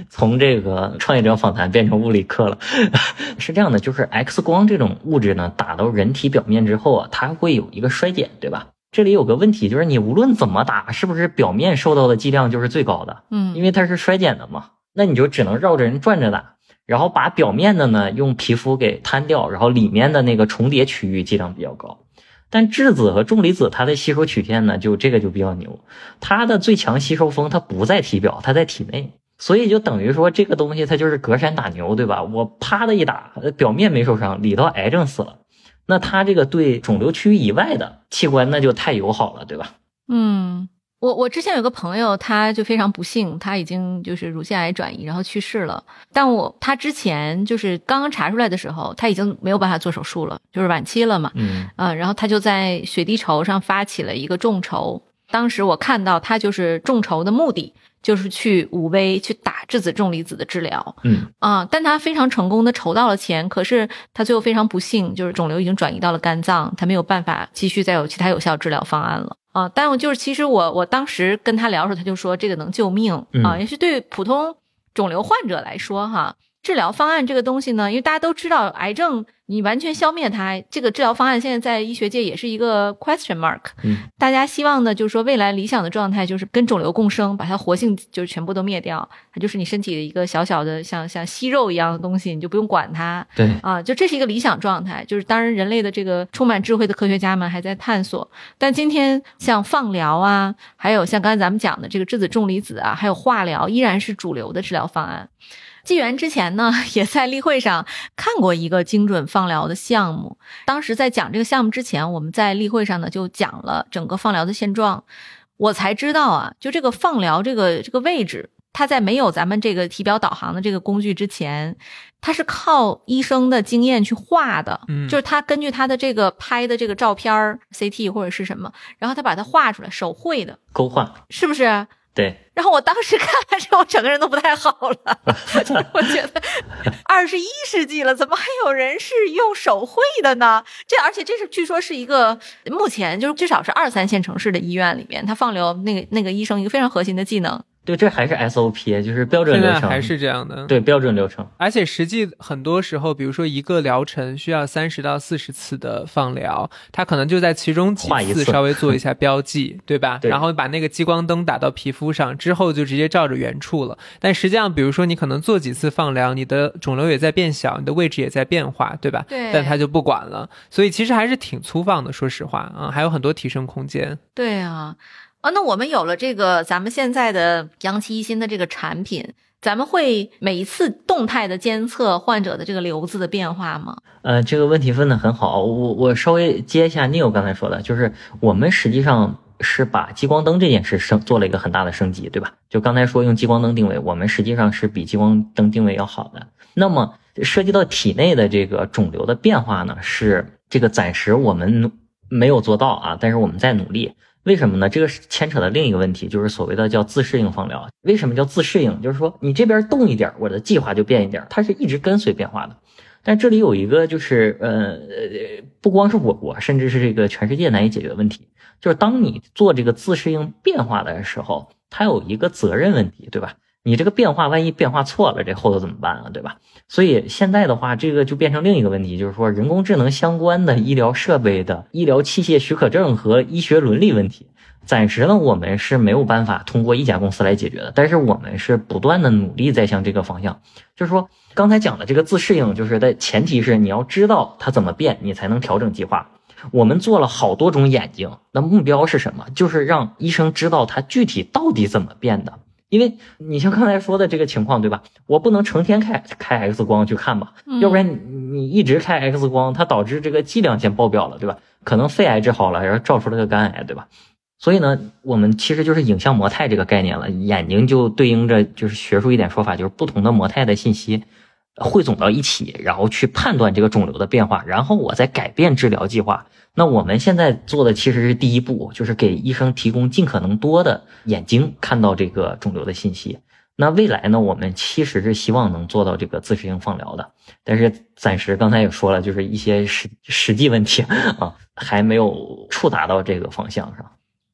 从这个创业者访谈变成物理课了，是这样的，就是 X 光这种物质呢，打到人体表面之后啊，它会有一个衰减，对吧？这里有个问题，就是你无论怎么打，是不是表面受到的剂量就是最高的？嗯，因为它是衰减的嘛，那你就只能绕着人转着打，然后把表面的呢用皮肤给摊掉，然后里面的那个重叠区域剂量比较高。但质子和重离子它的吸收曲线呢，就这个就比较牛，它的最强吸收峰它不在体表，它在体内，所以就等于说这个东西它就是隔山打牛，对吧？我啪的一打，表面没受伤，里头癌症死了，那它这个对肿瘤区域以外的器官那就太友好了，对吧？嗯，我我之前有个朋友，他就非常不幸，他已经就是乳腺癌转移，然后去世了。但我他之前就是刚刚查出来的时候，他已经没有办法做手术了，就是晚期了嘛。嗯呃，然后他就在雪地筹上发起了一个众筹。当时我看到他就是众筹的目的就是去武威去打质子重离子的治疗嗯啊，但他非常成功的筹到了钱，可是他最后非常不幸，就是肿瘤已经转移到了肝脏，他没有办法继续再有其他有效治疗方案了。啊，但我就是其实我我当时跟他聊的时候，他就说这个能救命啊，嗯也是对普通肿瘤患者来说哈，治疗方案这个东西呢，因为大家都知道癌症你完全消灭它，这个治疗方案现在在医学界也是一个 question mark。嗯大家希望呢，就是说未来理想的状态就是跟肿瘤共生，把它活性就是全部都灭掉，它就是你身体的一个小小的像像息肉一样的东西，你就不用管它。对，啊，就这是一个理想状态，就是当然人类的这个充满智慧的科学家们还在探索，但今天像放疗啊，还有像刚才咱们讲的这个质子重离子啊，还有化疗，依然是主流的治疗方案。纪元之前呢，也在例会上看过一个精准放疗的项目。当时在讲这个项目之前，我们在例会上呢就讲了整个放疗的现状，我才知道啊，就这个放疗这个这个位置，它在没有咱们这个体表导航的这个工具之前，它是靠医生的经验去画的，嗯就是他根据他的这个拍的这个照片儿 CT 或者是什么，然后他把它画出来，手绘的，勾画，是不是？对，然后我当时看完之后，整个人都不太好了。我觉得二十一世纪了，怎么还有人是用手绘的呢？这而且这是据说是一个目前就是至少是二三线城市的医院里面，他放流那个那个医生一个非常核心的技能。对，这还是 SOP，就是标准现流程，在还是这样的。对标准流程。而且实际很多时候，比如说一个疗程需要三十到四十次的放疗，它可能就在其中几次次稍微做一 下标记，对吧？对然后把那个激光灯打到皮肤上，之后就直接照着原处了。但实际上，比如说你可能做几次放疗，你的肿瘤也在变小，你的位置也在变化，对吧？对但它就不管了，所以其实还是挺粗放的，说实话啊，还有很多提升空间。对啊，啊，那我们有了这个咱们现在的阳气一新的这个产品，咱们会每一次动态的监测患者的这个瘤子的变化吗？呃，这个问题问的很好，我我稍微接一下 Neil 刚才说的，就是我们实际上是把激光灯这件事升做了一个很大的升级，对吧？就刚才说用激光灯定位，我们实际上是比激光灯定位要好的。那么涉及到体内的这个肿瘤的变化呢，是这个暂时我们没有做到啊，但是我们在努力。为什么呢？这个是牵扯的另一个问题，就是所谓的叫自适应放疗。为什么叫自适应？就是说你这边动一点，我的计划就变一点，它是一直跟随变化的。但这里有一个就是呃，不光是我国，甚至是这个全世界难以解决的问题，就是当你做这个自适应变化的时候，它有一个责任问题，对吧？你这个变化万一变化错了，这后头怎么办啊？对吧？所以现在的话，这个就变成另一个问题，就是说人工智能相关的医疗设备的医疗器械许可证和医学伦理问题，暂时呢我们是没有办法通过一家公司来解决的。但是我们是不断的努力在向这个方向，就是说刚才讲的这个自适应，就是的前提是你要知道它怎么变，你才能调整计划。我们做了好多种眼睛，那目标是什么？就是让医生知道它具体到底怎么变的。因为你像刚才说的这个情况，对吧？我不能成天开开 X 光去看吧，要不然你你一直开 X 光，它导致这个剂量先爆表了，对吧？可能肺癌治好了，然后照出了个肝癌，对吧？所以呢，我们其实就是影像模态这个概念了，眼睛就对应着就是学术一点说法，就是不同的模态的信息汇总到一起，然后去判断这个肿瘤的变化，然后我再改变治疗计划。那我们现在做的其实是第一步，就是给医生提供尽可能多的眼睛看到这个肿瘤的信息。那未来呢，我们其实是希望能做到这个自适应放疗的，但是暂时刚才也说了，就是一些实实际问题 啊，还没有触达到这个方向上。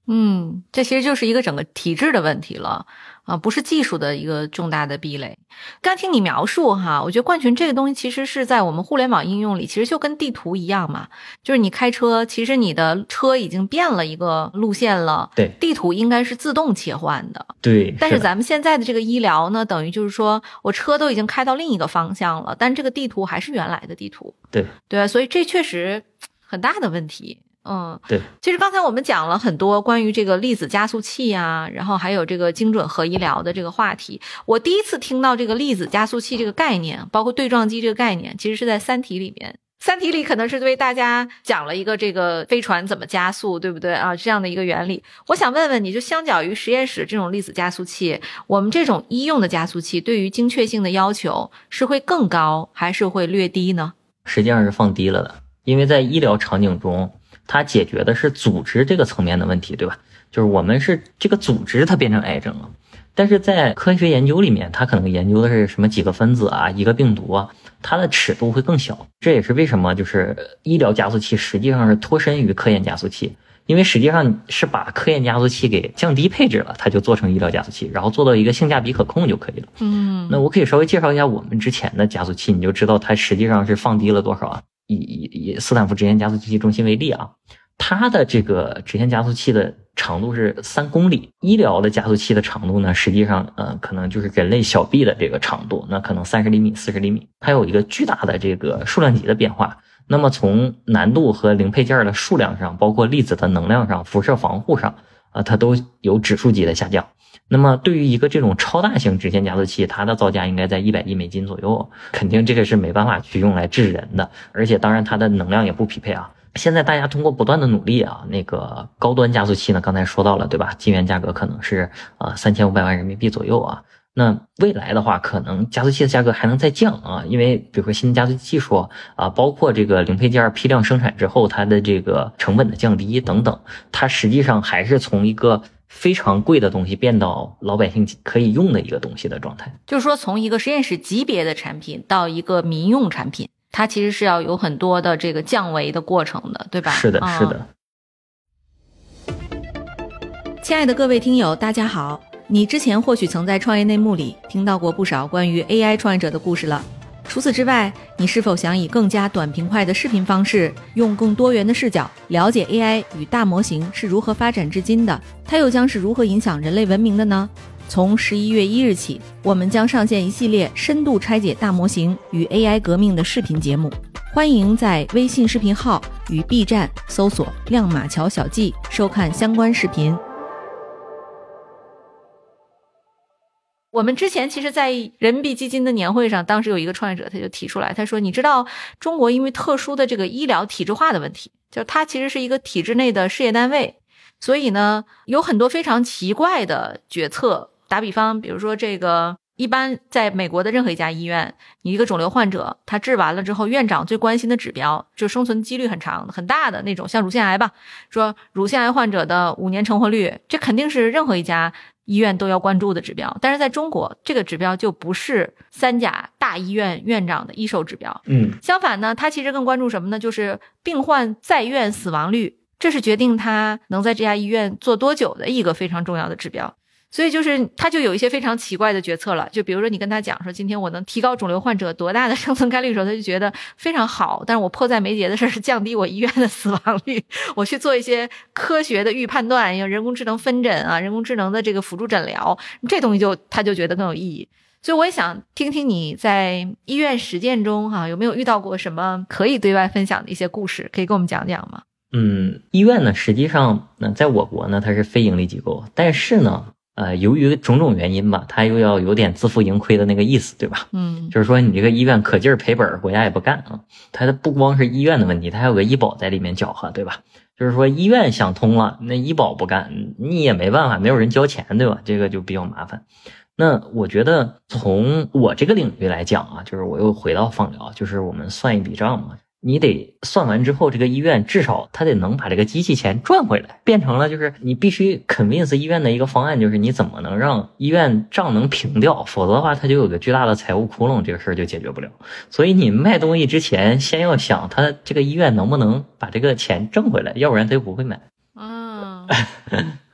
嗯，这其实就是一个整个体制的问题了。啊，不是技术的一个重大的壁垒。刚听你描述哈，我觉得冠群这个东西其实是在我们互联网应用里，其实就跟地图一样嘛。就是你开车，其实你的车已经变了一个路线了，对，地图应该是自动切换的。对，但是咱们现在的这个医疗呢，等于就是说我车都已经开到另一个方向了，但这个地图还是原来的地图。对，对，所以这确实很大的问题。嗯，对，其实刚才我们讲了很多关于这个粒子加速器啊，然后还有这个精准核医疗的这个话题。我第一次听到这个粒子加速器这个概念，包括对撞机这个概念，其实是在《三体》里面。《三体》里可能是为大家讲了一个这个飞船怎么加速，对不对啊？这样的一个原理。我想问问你，就相较于实验室这种粒子加速器，我们这种医用的加速器对于精确性的要求是会更高，还是会略低呢？实际上是放低了的，因为在医疗场景中。它解决的是组织这个层面的问题，对吧？就是我们是这个组织它变成癌症了，但是在科学研究里面，它可能研究的是什么几个分子啊，一个病毒啊，它的尺度会更小。这也是为什么就是医疗加速器实际上是脱身于科研加速器，因为实际上是把科研加速器给降低配置了，它就做成医疗加速器，然后做到一个性价比可控就可以了。嗯，那我可以稍微介绍一下我们之前的加速器，你就知道它实际上是放低了多少啊。以以斯坦福直线加速器中心为例啊，它的这个直线加速器的长度是三公里。医疗的加速器的长度呢，实际上呃可能就是人类小臂的这个长度，那可能三十厘米、四十厘米。它有一个巨大的这个数量级的变化。那么从难度和零配件的数量上，包括粒子的能量上、辐射防护上啊，它都有指数级的下降。那么，对于一个这种超大型直线加速器，它的造价应该在一百亿美金左右，肯定这个是没办法去用来治人的，而且当然它的能量也不匹配啊。现在大家通过不断的努力啊，那个高端加速器呢，刚才说到了对吧？晶圆价格可能是啊三千五百万人民币左右啊。那未来的话，可能加速器的价格还能再降啊，因为比如说新的加速技术啊，包括这个零配件批量生产之后，它的这个成本的降低等等，它实际上还是从一个。非常贵的东西变到老百姓可以用的一个东西的状态，就是说从一个实验室级别的产品到一个民用产品，它其实是要有很多的这个降维的过程的，对吧？是的，是的。亲爱的各位听友，大家好，你之前或许曾在创业内幕里听到过不少关于 AI 创业者的故事了。除此之外，你是否想以更加短平快的视频方式，用更多元的视角了解 AI 与大模型是如何发展至今的？它又将是如何影响人类文明的呢？从十一月一日起，我们将上线一系列深度拆解大模型与 AI 革命的视频节目，欢迎在微信视频号与 B 站搜索“亮马桥小记”收看相关视频。我们之前其实，在人民币基金的年会上，当时有一个创业者，他就提出来，他说：“你知道中国因为特殊的这个医疗体制化的问题，就是它其实是一个体制内的事业单位，所以呢，有很多非常奇怪的决策。打比方，比如说这个一般在美国的任何一家医院，你一个肿瘤患者，他治完了之后，院长最关心的指标就生存几率很长、很大的那种，像乳腺癌吧，说乳腺癌患者的五年成活率，这肯定是任何一家医院都要关注的指标。但是在中国，这个指标就不是三甲大医院院长的一手指标。嗯相反呢，他其实更关注什么呢？就是病患在院死亡率，这是决定他能在这家医院做多久的一个非常重要的指标。所以就是他就有一些非常奇怪的决策了，就比如说你跟他讲说今天我能提高肿瘤患者多大的生存概率的时候，他就觉得非常好。但是我迫在眉睫的事是降低我医院的死亡率，我去做一些科学的预判断，用人工智能分诊啊，人工智能的这个辅助诊疗，这东西就他就觉得更有意义。所以我也想听听你在医院实践中哈、有没有遇到过什么可以对外分享的一些故事，可以跟我们讲讲吗？嗯，医院呢，实际上呢，在我国呢，它是非盈利机构，但是呢，呃，由于种种原因吧，他又要有点自负盈亏的那个意思，对吧？嗯就是说，你这个医院可劲儿赔本儿，国家也不干啊。他的不光是医院的问题，他还有个医保在里面搅和，对吧？就是说，医院想通了，那医保不干，你也没办法，没有人交钱，对吧？这个就比较麻烦。那我觉得从我这个领域来讲啊，就是我又回到放疗，就是我们算一笔账嘛，你得算完之后，这个医院至少他得能把这个机器钱赚回来，变成了就是你必须 convince 医院的一个方案，就是你怎么能让医院账能平掉，否则的话它就有个巨大的财务窟窿，这个事儿就解决不了。所以你卖东西之前，先要想他这个医院能不能把这个钱挣回来，要不然他就不会买。啊，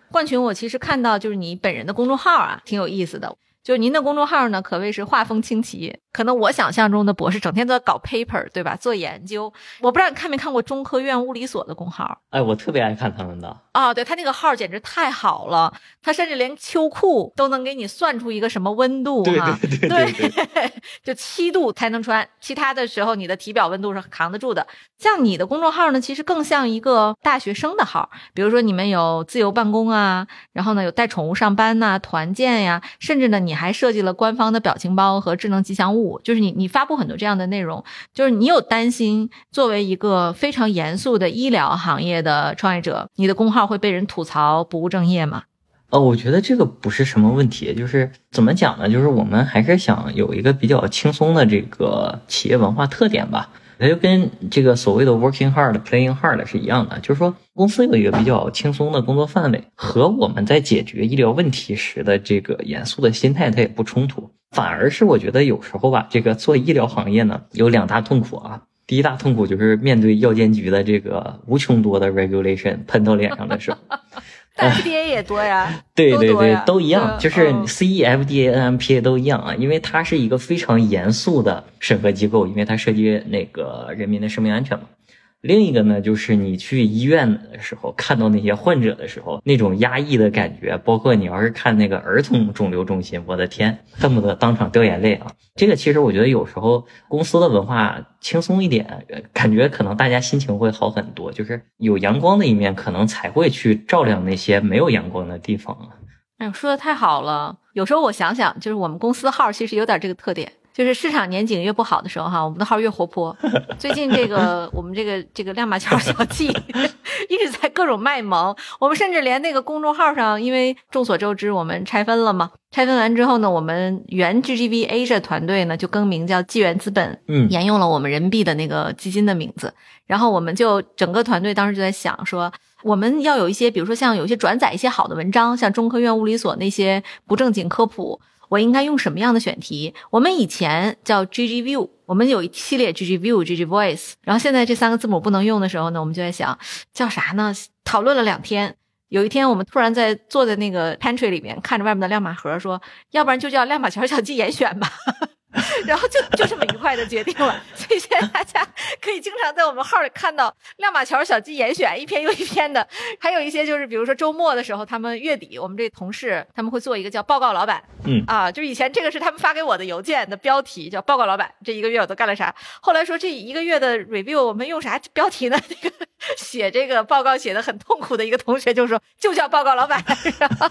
冠群，我其实看到就是你本人的公众号啊，挺有意思的。就是您的公众号呢，可谓是画风清奇。可能我想象中的博士整天都在搞 paper，对吧？做研究。我不知道你看没看过中科院物理所的公号哎，我特别爱看他们的。啊、对他那个号简直太好了，他甚至连秋裤都能给你算出一个什么温度哈。对对对对对 就七度才能穿，其他的时候你的体表温度是扛得住的。像你的公众号呢，其实更像一个大学生的号，比如说你们有自由办公啊，然后呢有带宠物上班呐、团建呀，甚至呢你还设计了官方的表情包和智能吉祥物，就是你你发布很多这样的内容，就是你有担心作为一个非常严肃的医疗行业的创业者，你的公号会被人吐槽不务正业吗？哦，我觉得这个不是什么问题，就是怎么讲呢？就是我们还是想有一个比较轻松的这个企业文化特点吧。它就跟这个所谓的 working hard、playing hard 是一样的，就是说公司有一个比较轻松的工作范围，和我们在解决医疗问题时的这个严肃的心态它也不冲突，反而是我觉得有时候吧，这个做医疗行业呢有两大痛苦啊。第一大痛苦就是面对药监局的这个无穷多的 regulation 喷到脸上的时候，但 FDA 也多呀，对对对都多呀，都一样，对啊就是嗯 CE、FDA、NMPA 都一样啊，因为它是一个非常严肃的审核机构，因为它涉及那个人民的生命安全嘛。另一个呢，就是你去医院的时候，看到那些患者的时候，那种压抑的感觉，包括你要是看那个儿童肿瘤中心，我的天，恨不得当场掉眼泪啊！这个其实我觉得有时候公司的文化轻松一点，感觉可能大家心情会好很多，就是有阳光的一面，可能才会去照亮那些没有阳光的地方啊。哎，说的太好了！有时候我想想，就是我们公司号其实有点这个特点，就是市场年景越不好的时候哈，我们的号越活泼。最近这个 我们这个这个亮马桥小记 一直在各种卖萌，我们甚至连那个公众号上，因为众所周知我们拆分了嘛，拆分完之后呢，我们原 GGV Asia 团队呢就更名叫纪元资本，嗯沿用了我们人民币的那个基金的名字。然后我们就整个团队当时就在想说，我们要有一些，比如说像有一些转载一些好的文章，像中科院物理所那些不正经科普，我应该用什么样的选题？我们以前叫 GG View，我们有一系列 GG View、GG Voice，然后现在这三个字母不能用的时候呢，我们就在想叫啥呢？讨论了两天。有一天，我们突然在坐在那个 pantry 里面，看着外面的亮马盒，说：“要不然就叫亮马桥小记严选吧。”然后就就这么愉快的决定了。所以现在大家可以经常在我们号里看到亮马桥小记严选一篇又一篇的，还有一些就是比如说周末的时候，他们月底我们这同事他们会做一个叫报告老板，嗯啊，就是以前这个是他们发给我的邮件的标题叫报告老板，这一个月我都干了啥？后来说这一个月的 review 我们用啥标题呢？那个写这个报告写的很痛苦的一个同学就说就叫报告老板，然后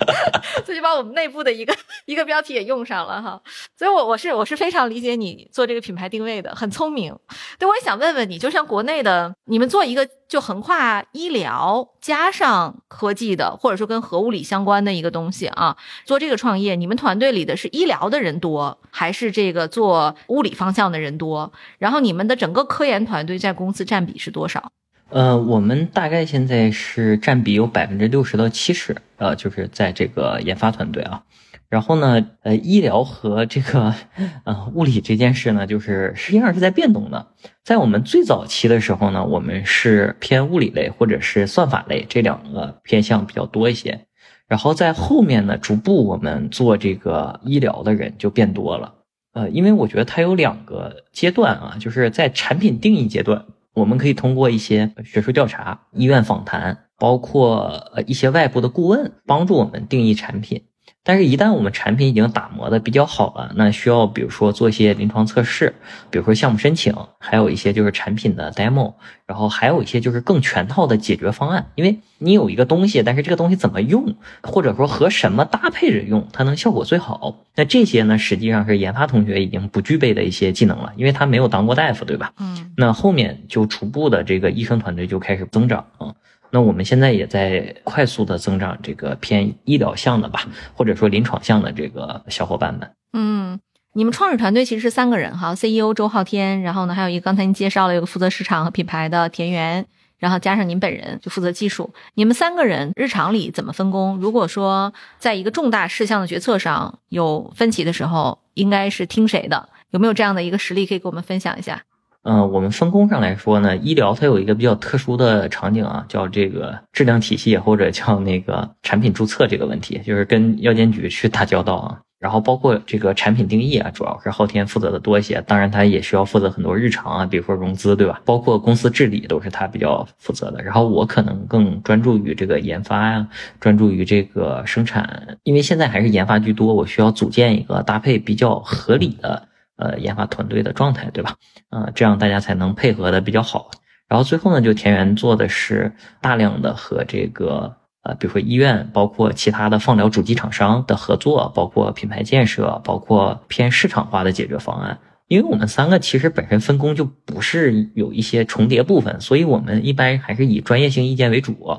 这就把我们内部的一个一个标题也用上了哈。所以我我是我是非非常理解你做这个品牌定位的，很聪明。对，我也想问问你，就像国内的，你们做一个就横跨医疗加上科技的，或者说跟核物理相关的一个东西啊，做这个创业，你们团队里的是医疗的人多，还是这个做物理方向的人多？然后你们的整个科研团队在公司占比是多少？呃，我们大概现在是占比有百分之六十到七十，呃，就是在这个研发团队啊。然后呢，呃，医疗和这个 呃物理这件事呢，就是实际上是在变动的。在我们最早期的时候呢，我们是偏物理类或者是算法类这两个偏向比较多一些。然后在后面呢，逐步我们做这个医疗的人就变多了。呃，因为我觉得它有两个阶段啊，就是在产品定义阶段，我们可以通过一些学术调查、医院访谈，包括呃一些外部的顾问，帮助我们定义产品。但是，一旦我们产品已经打磨的比较好了，那需要比如说做一些临床测试，比如说项目申请，还有一些就是产品的 demo，然后还有一些就是更全套的解决方案。因为你有一个东西，但是这个东西怎么用，或者说和什么搭配着用，它能效果最好。那这些呢，实际上是研发同学已经不具备的一些技能了，因为他没有当过大夫，对吧？嗯，那后面就逐步的这个医生团队就开始增长啊。那我们现在也在快速的增长这个偏医疗向的吧，或者说临床向的这个小伙伴们。嗯，你们创始团队其实是三个人哈，CEO 周浩天，然后呢还有一个刚才您介绍了有个负责市场和品牌的田园，然后加上您本人就负责技术。你们三个人日常里怎么分工？如果说在一个重大事项的决策上有分歧的时候，应该是听谁的？有没有这样的一个实例可以给我们分享一下？嗯，我们分工上来说呢，医疗它有一个比较特殊的场景啊，叫这个质量体系或者叫那个产品注册这个问题，就是跟药监局去打交道啊。然后包括这个产品定义啊，主要是昊天负责的多一些，当然他也需要负责很多日常啊，比如说融资，对吧？包括公司治理都是他比较负责的。然后我可能更专注于这个研发呀，专注于这个生产，因为现在还是研发居多，我需要组建一个搭配比较合理的。呃，研发团队的状态，对吧？呃，这样大家才能配合的比较好。然后最后呢，就田园做的是大量的和这个呃，比如说医院，包括其他的放疗主机厂商的合作，包括品牌建设，包括偏市场化的解决方案。因为我们三个其实本身分工就不是有一些重叠部分，所以我们一般还是以专业性意见为主。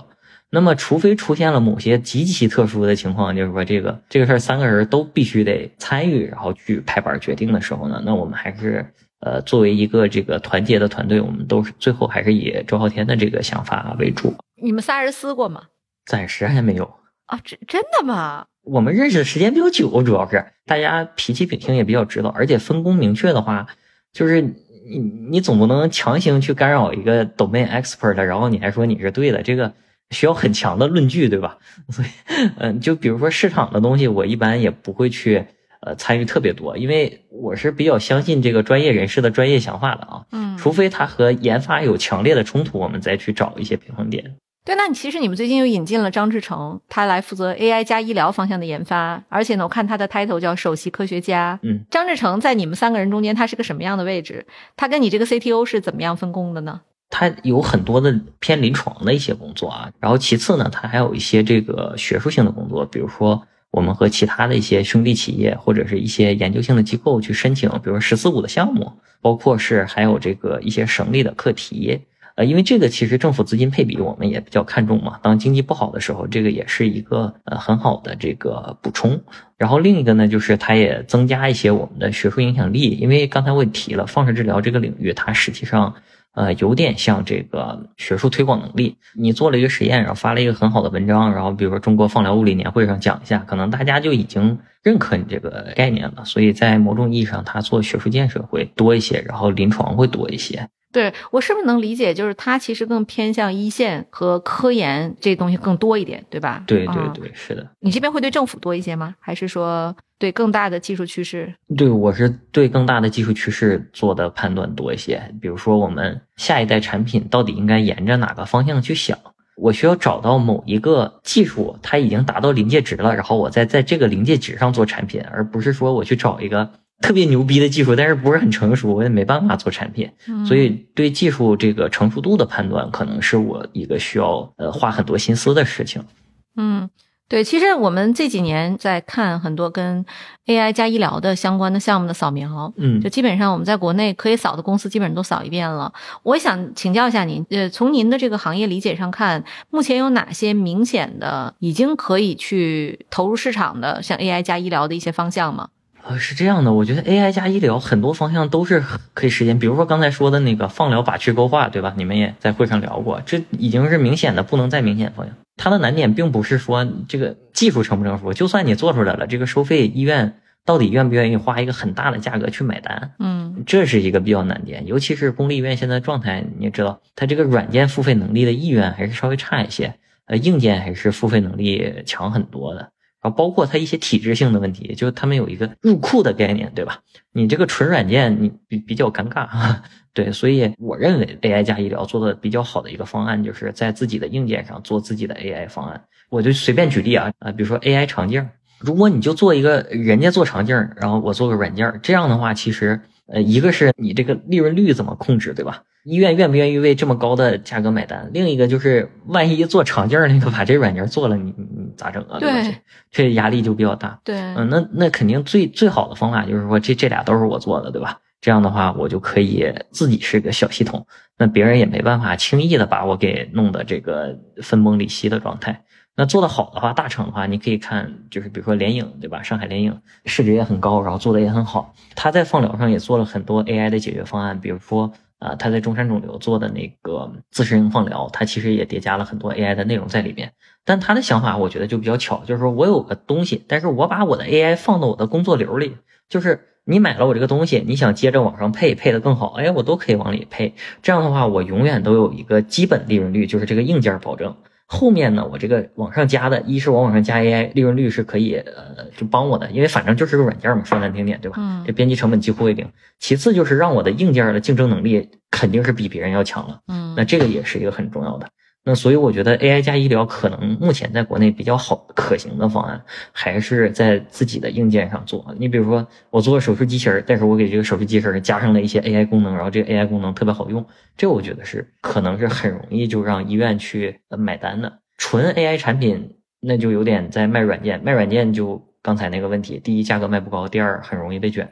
那么，除非出现了某些极其特殊的情况，就是说这个这个事儿三个人都必须得参与，然后去拍板决定的时候呢，那我们还是呃作为一个这个团结的团队，我们都是最后还是以周浩天的这个想法为主。你们仨人撕过吗？暂时还没有啊，真真的吗？我们认识的时间比较久，主要是大家脾气秉性也比较知道，而且分工明确的话，就是你你总不能强行去干扰一个 domain expert，然后你还说你是对的，这个。需要很强的论据，对吧？所以，嗯，就比如说市场的东西，我一般也不会去呃参与特别多，因为我是比较相信这个专业人士的专业想法的啊。嗯，除非他和研发有强烈的冲突，我们再去找一些平衡点。对，那你其实你们最近又引进了张志成，他来负责 AI 加医疗方向的研发，而且呢，我看他的 title 叫首席科学家。嗯，张志成在你们三个人中间，他是个什么样的位置？他跟你这个 CTO 是怎么样分工的呢？他有很多的偏临床的一些工作啊，然后其次呢，他还有一些这个学术性的工作，比如说我们和其他的一些兄弟企业或者是一些研究性的机构去申请，比如说“十四五”的项目，包括是还有这个一些省里的课题，呃，因为这个其实政府资金配比我们也比较看重嘛，当经济不好的时候，这个也是一个呃很好的这个补充。然后另一个呢，就是它也增加一些我们的学术影响力，因为刚才我也提了，放射治疗这个领域，它实际上。呃，有点像这个学术推广能力。你做了一个实验，然后发了一个很好的文章，然后比如说中国放疗物理年会上讲一下，可能大家就已经认可你这个概念了。所以在某种意义上，他做学术建设会多一些，然后临床会多一些。对我是不是能理解，就是它其实更偏向一线和科研这东西更多一点，对吧？对对对，是的。你这边会对政府多一些吗？还是说对更大的技术趋势？对，我是对更大的技术趋势做的判断多一些。比如说，我们下一代产品到底应该沿着哪个方向去想？我需要找到某一个技术，它已经达到临界值了，然后我再在这个临界值上做产品，而不是说我去找一个。特别牛逼的技术，但是不是很成熟，我也没办法做产品，所以对技术这个成熟度的判断，可能是我一个需要呃花很多心思的事情。嗯，对，其实我们这几年在看很多跟 AI 加医疗的相关的项目的扫描，嗯就基本上我们在国内可以扫的公司基本上都扫一遍了。我想请教一下您，呃，从您的这个行业理解上看，目前有哪些明显的已经可以去投入市场的，像 AI 加医疗的一些方向吗？呃，是这样的，我觉得 AI 加医疗很多方向都是可以实现，比如说刚才说的那个放疗靶区勾画，对吧？你们也在会上聊过，这已经是明显的不能再明显方向。它的难点并不是说这个技术成不成熟，就算你做出来了，这个收费医院到底愿不愿意花一个很大的价格去买单，嗯这是一个比较难点。尤其是公立医院现在状态，你也知道，它这个软件付费能力的意愿还是稍微差一些，呃，硬件还是付费能力强很多的。然后包括它一些体制性的问题，就是他们有一个入库的概念，对吧？你这个纯软件你比比较尴尬，对，所以我认为 AI 加医疗做的比较好的一个方案，就是在自己的硬件上做自己的 AI 方案。我就随便举例啊，啊，比如说 AI 肠镜，如果你就做一个人家做肠镜，然后我做个软件，这样的话，其实呃，一个是你这个利润率怎么控制，对吧？医院愿不愿意为这么高的价格买单？另一个就是，万一做肠镜那个把这软件做了，你你你咋整啊？对这压力就比较大。对，嗯，那那肯定最最好的方法就是说，这这俩都是我做的，对吧？这样的话，我就可以自己是个小系统，那别人也没办法轻易的把我给弄的这个分崩离析的状态。那做的好的话，大厂的话，你可以看，就是比如说联影，对吧？上海联影市值也很高，然后做的也很好。他在放疗上也做了很多 AI 的解决方案，比如说，啊，他在中山肿瘤做的那个自适应放疗，他其实也叠加了很多 AI 的内容在里面。但他的想法我觉得就比较巧，就是说我有个东西，但是我把我的 AI 放到我的工作流里，就是你买了我这个东西，你想接着往上配，配的更好，哎，我都可以往里配。这样的话，我永远都有一个基本利润率，就是这个硬件保证。后面呢，我这个往上加的，一是我往上加 AI，利润率是可以呃就帮我的，因为反正就是个软件嘛，说难听点，对吧？嗯这编辑成本几乎为零。其次就是让我的硬件的竞争能力肯定是比别人要强了，嗯那这个也是一个很重要的。那所以我觉得 AI 加医疗可能目前在国内比较好可行的方案，还是在自己的硬件上做。你比如说，我做手术机器人，但是我给这个手术机器人加上了一些 AI 功能，然后这个 AI 功能特别好用，这我觉得是可能是很容易就让医院去买单的。纯 AI 产品那就有点在卖软件，卖软件就刚才那个问题，第一价格卖不高，第二很容易被卷。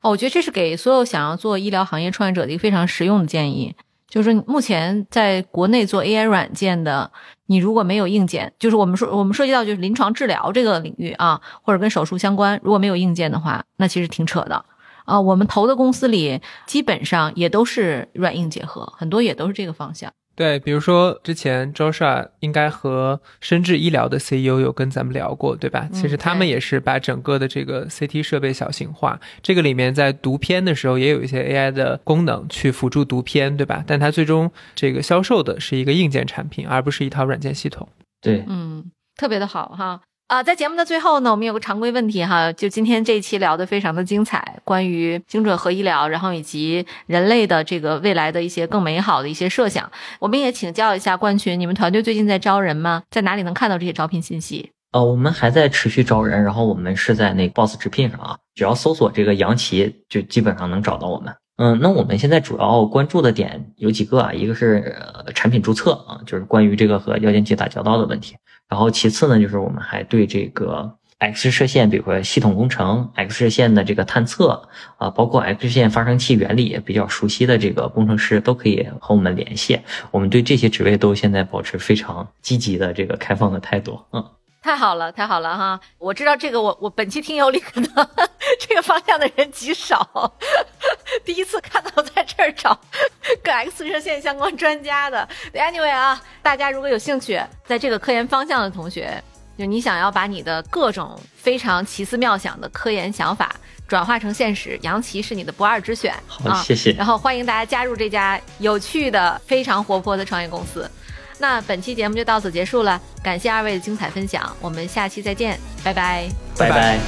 哦，我觉得这是给所有想要做医疗行业创业者的一个非常实用的建议。就是目前在国内做 AI 软件的，你如果没有硬件，就是我们说我们涉及到就是临床治疗这个领域啊，或者跟手术相关，如果没有硬件的话，那其实挺扯的啊。我们投的公司里基本上也都是软硬结合，很多也都是这个方向。对，比如说之前 Joshua 应该和深智医疗的 CEO 有跟咱们聊过，对吧？嗯其实他们也是把整个的这个 CT 设备小型化，这个里面在读片的时候也有一些 AI 的功能去辅助读片，对吧？但它最终这个销售的是一个硬件产品，而不是一套软件系统。对，嗯，特别的好哈。啊，在节目的最后呢，我们有个常规问题哈，就今天这一期聊得非常的精彩，关于精准和医疗，然后以及人类的这个未来的一些更美好的一些设想，我们也请教一下冠群，你们团队最近在招人吗？在哪里能看到这些招聘信息？呃，我们还在持续招人，然后我们是在那 Boss 直聘上啊，只要搜索这个杨奇，就基本上能找到我们。嗯，那我们现在主要关注的点有几个啊，一个是呃产品注册啊，就是关于这个和药监局打交道的问题。然后其次呢，就是我们还对这个 X 射线，比如说系统工程、X 射线的这个探测啊，包括 X 射线发生器原理比较熟悉的这个工程师，都可以和我们联系。我们对这些职位都现在保持非常积极的这个开放的态度。嗯。太好了，太好了哈！我知道这个我，我本期听友里可能 这个方向的人极少，第一次看到在这儿找 跟 X 射线相关专家的。Anyway 啊，大家如果有兴趣，在这个科研方向的同学，就你想要把你的各种非常奇思妙想的科研想法转化成现实，杨奇是你的不二之选好，啊！谢谢。然后欢迎大家加入这家有趣的、非常活泼的创业公司。那本期节目就到此结束了，感谢二位的精彩分享，我们下期再见，拜拜。拜拜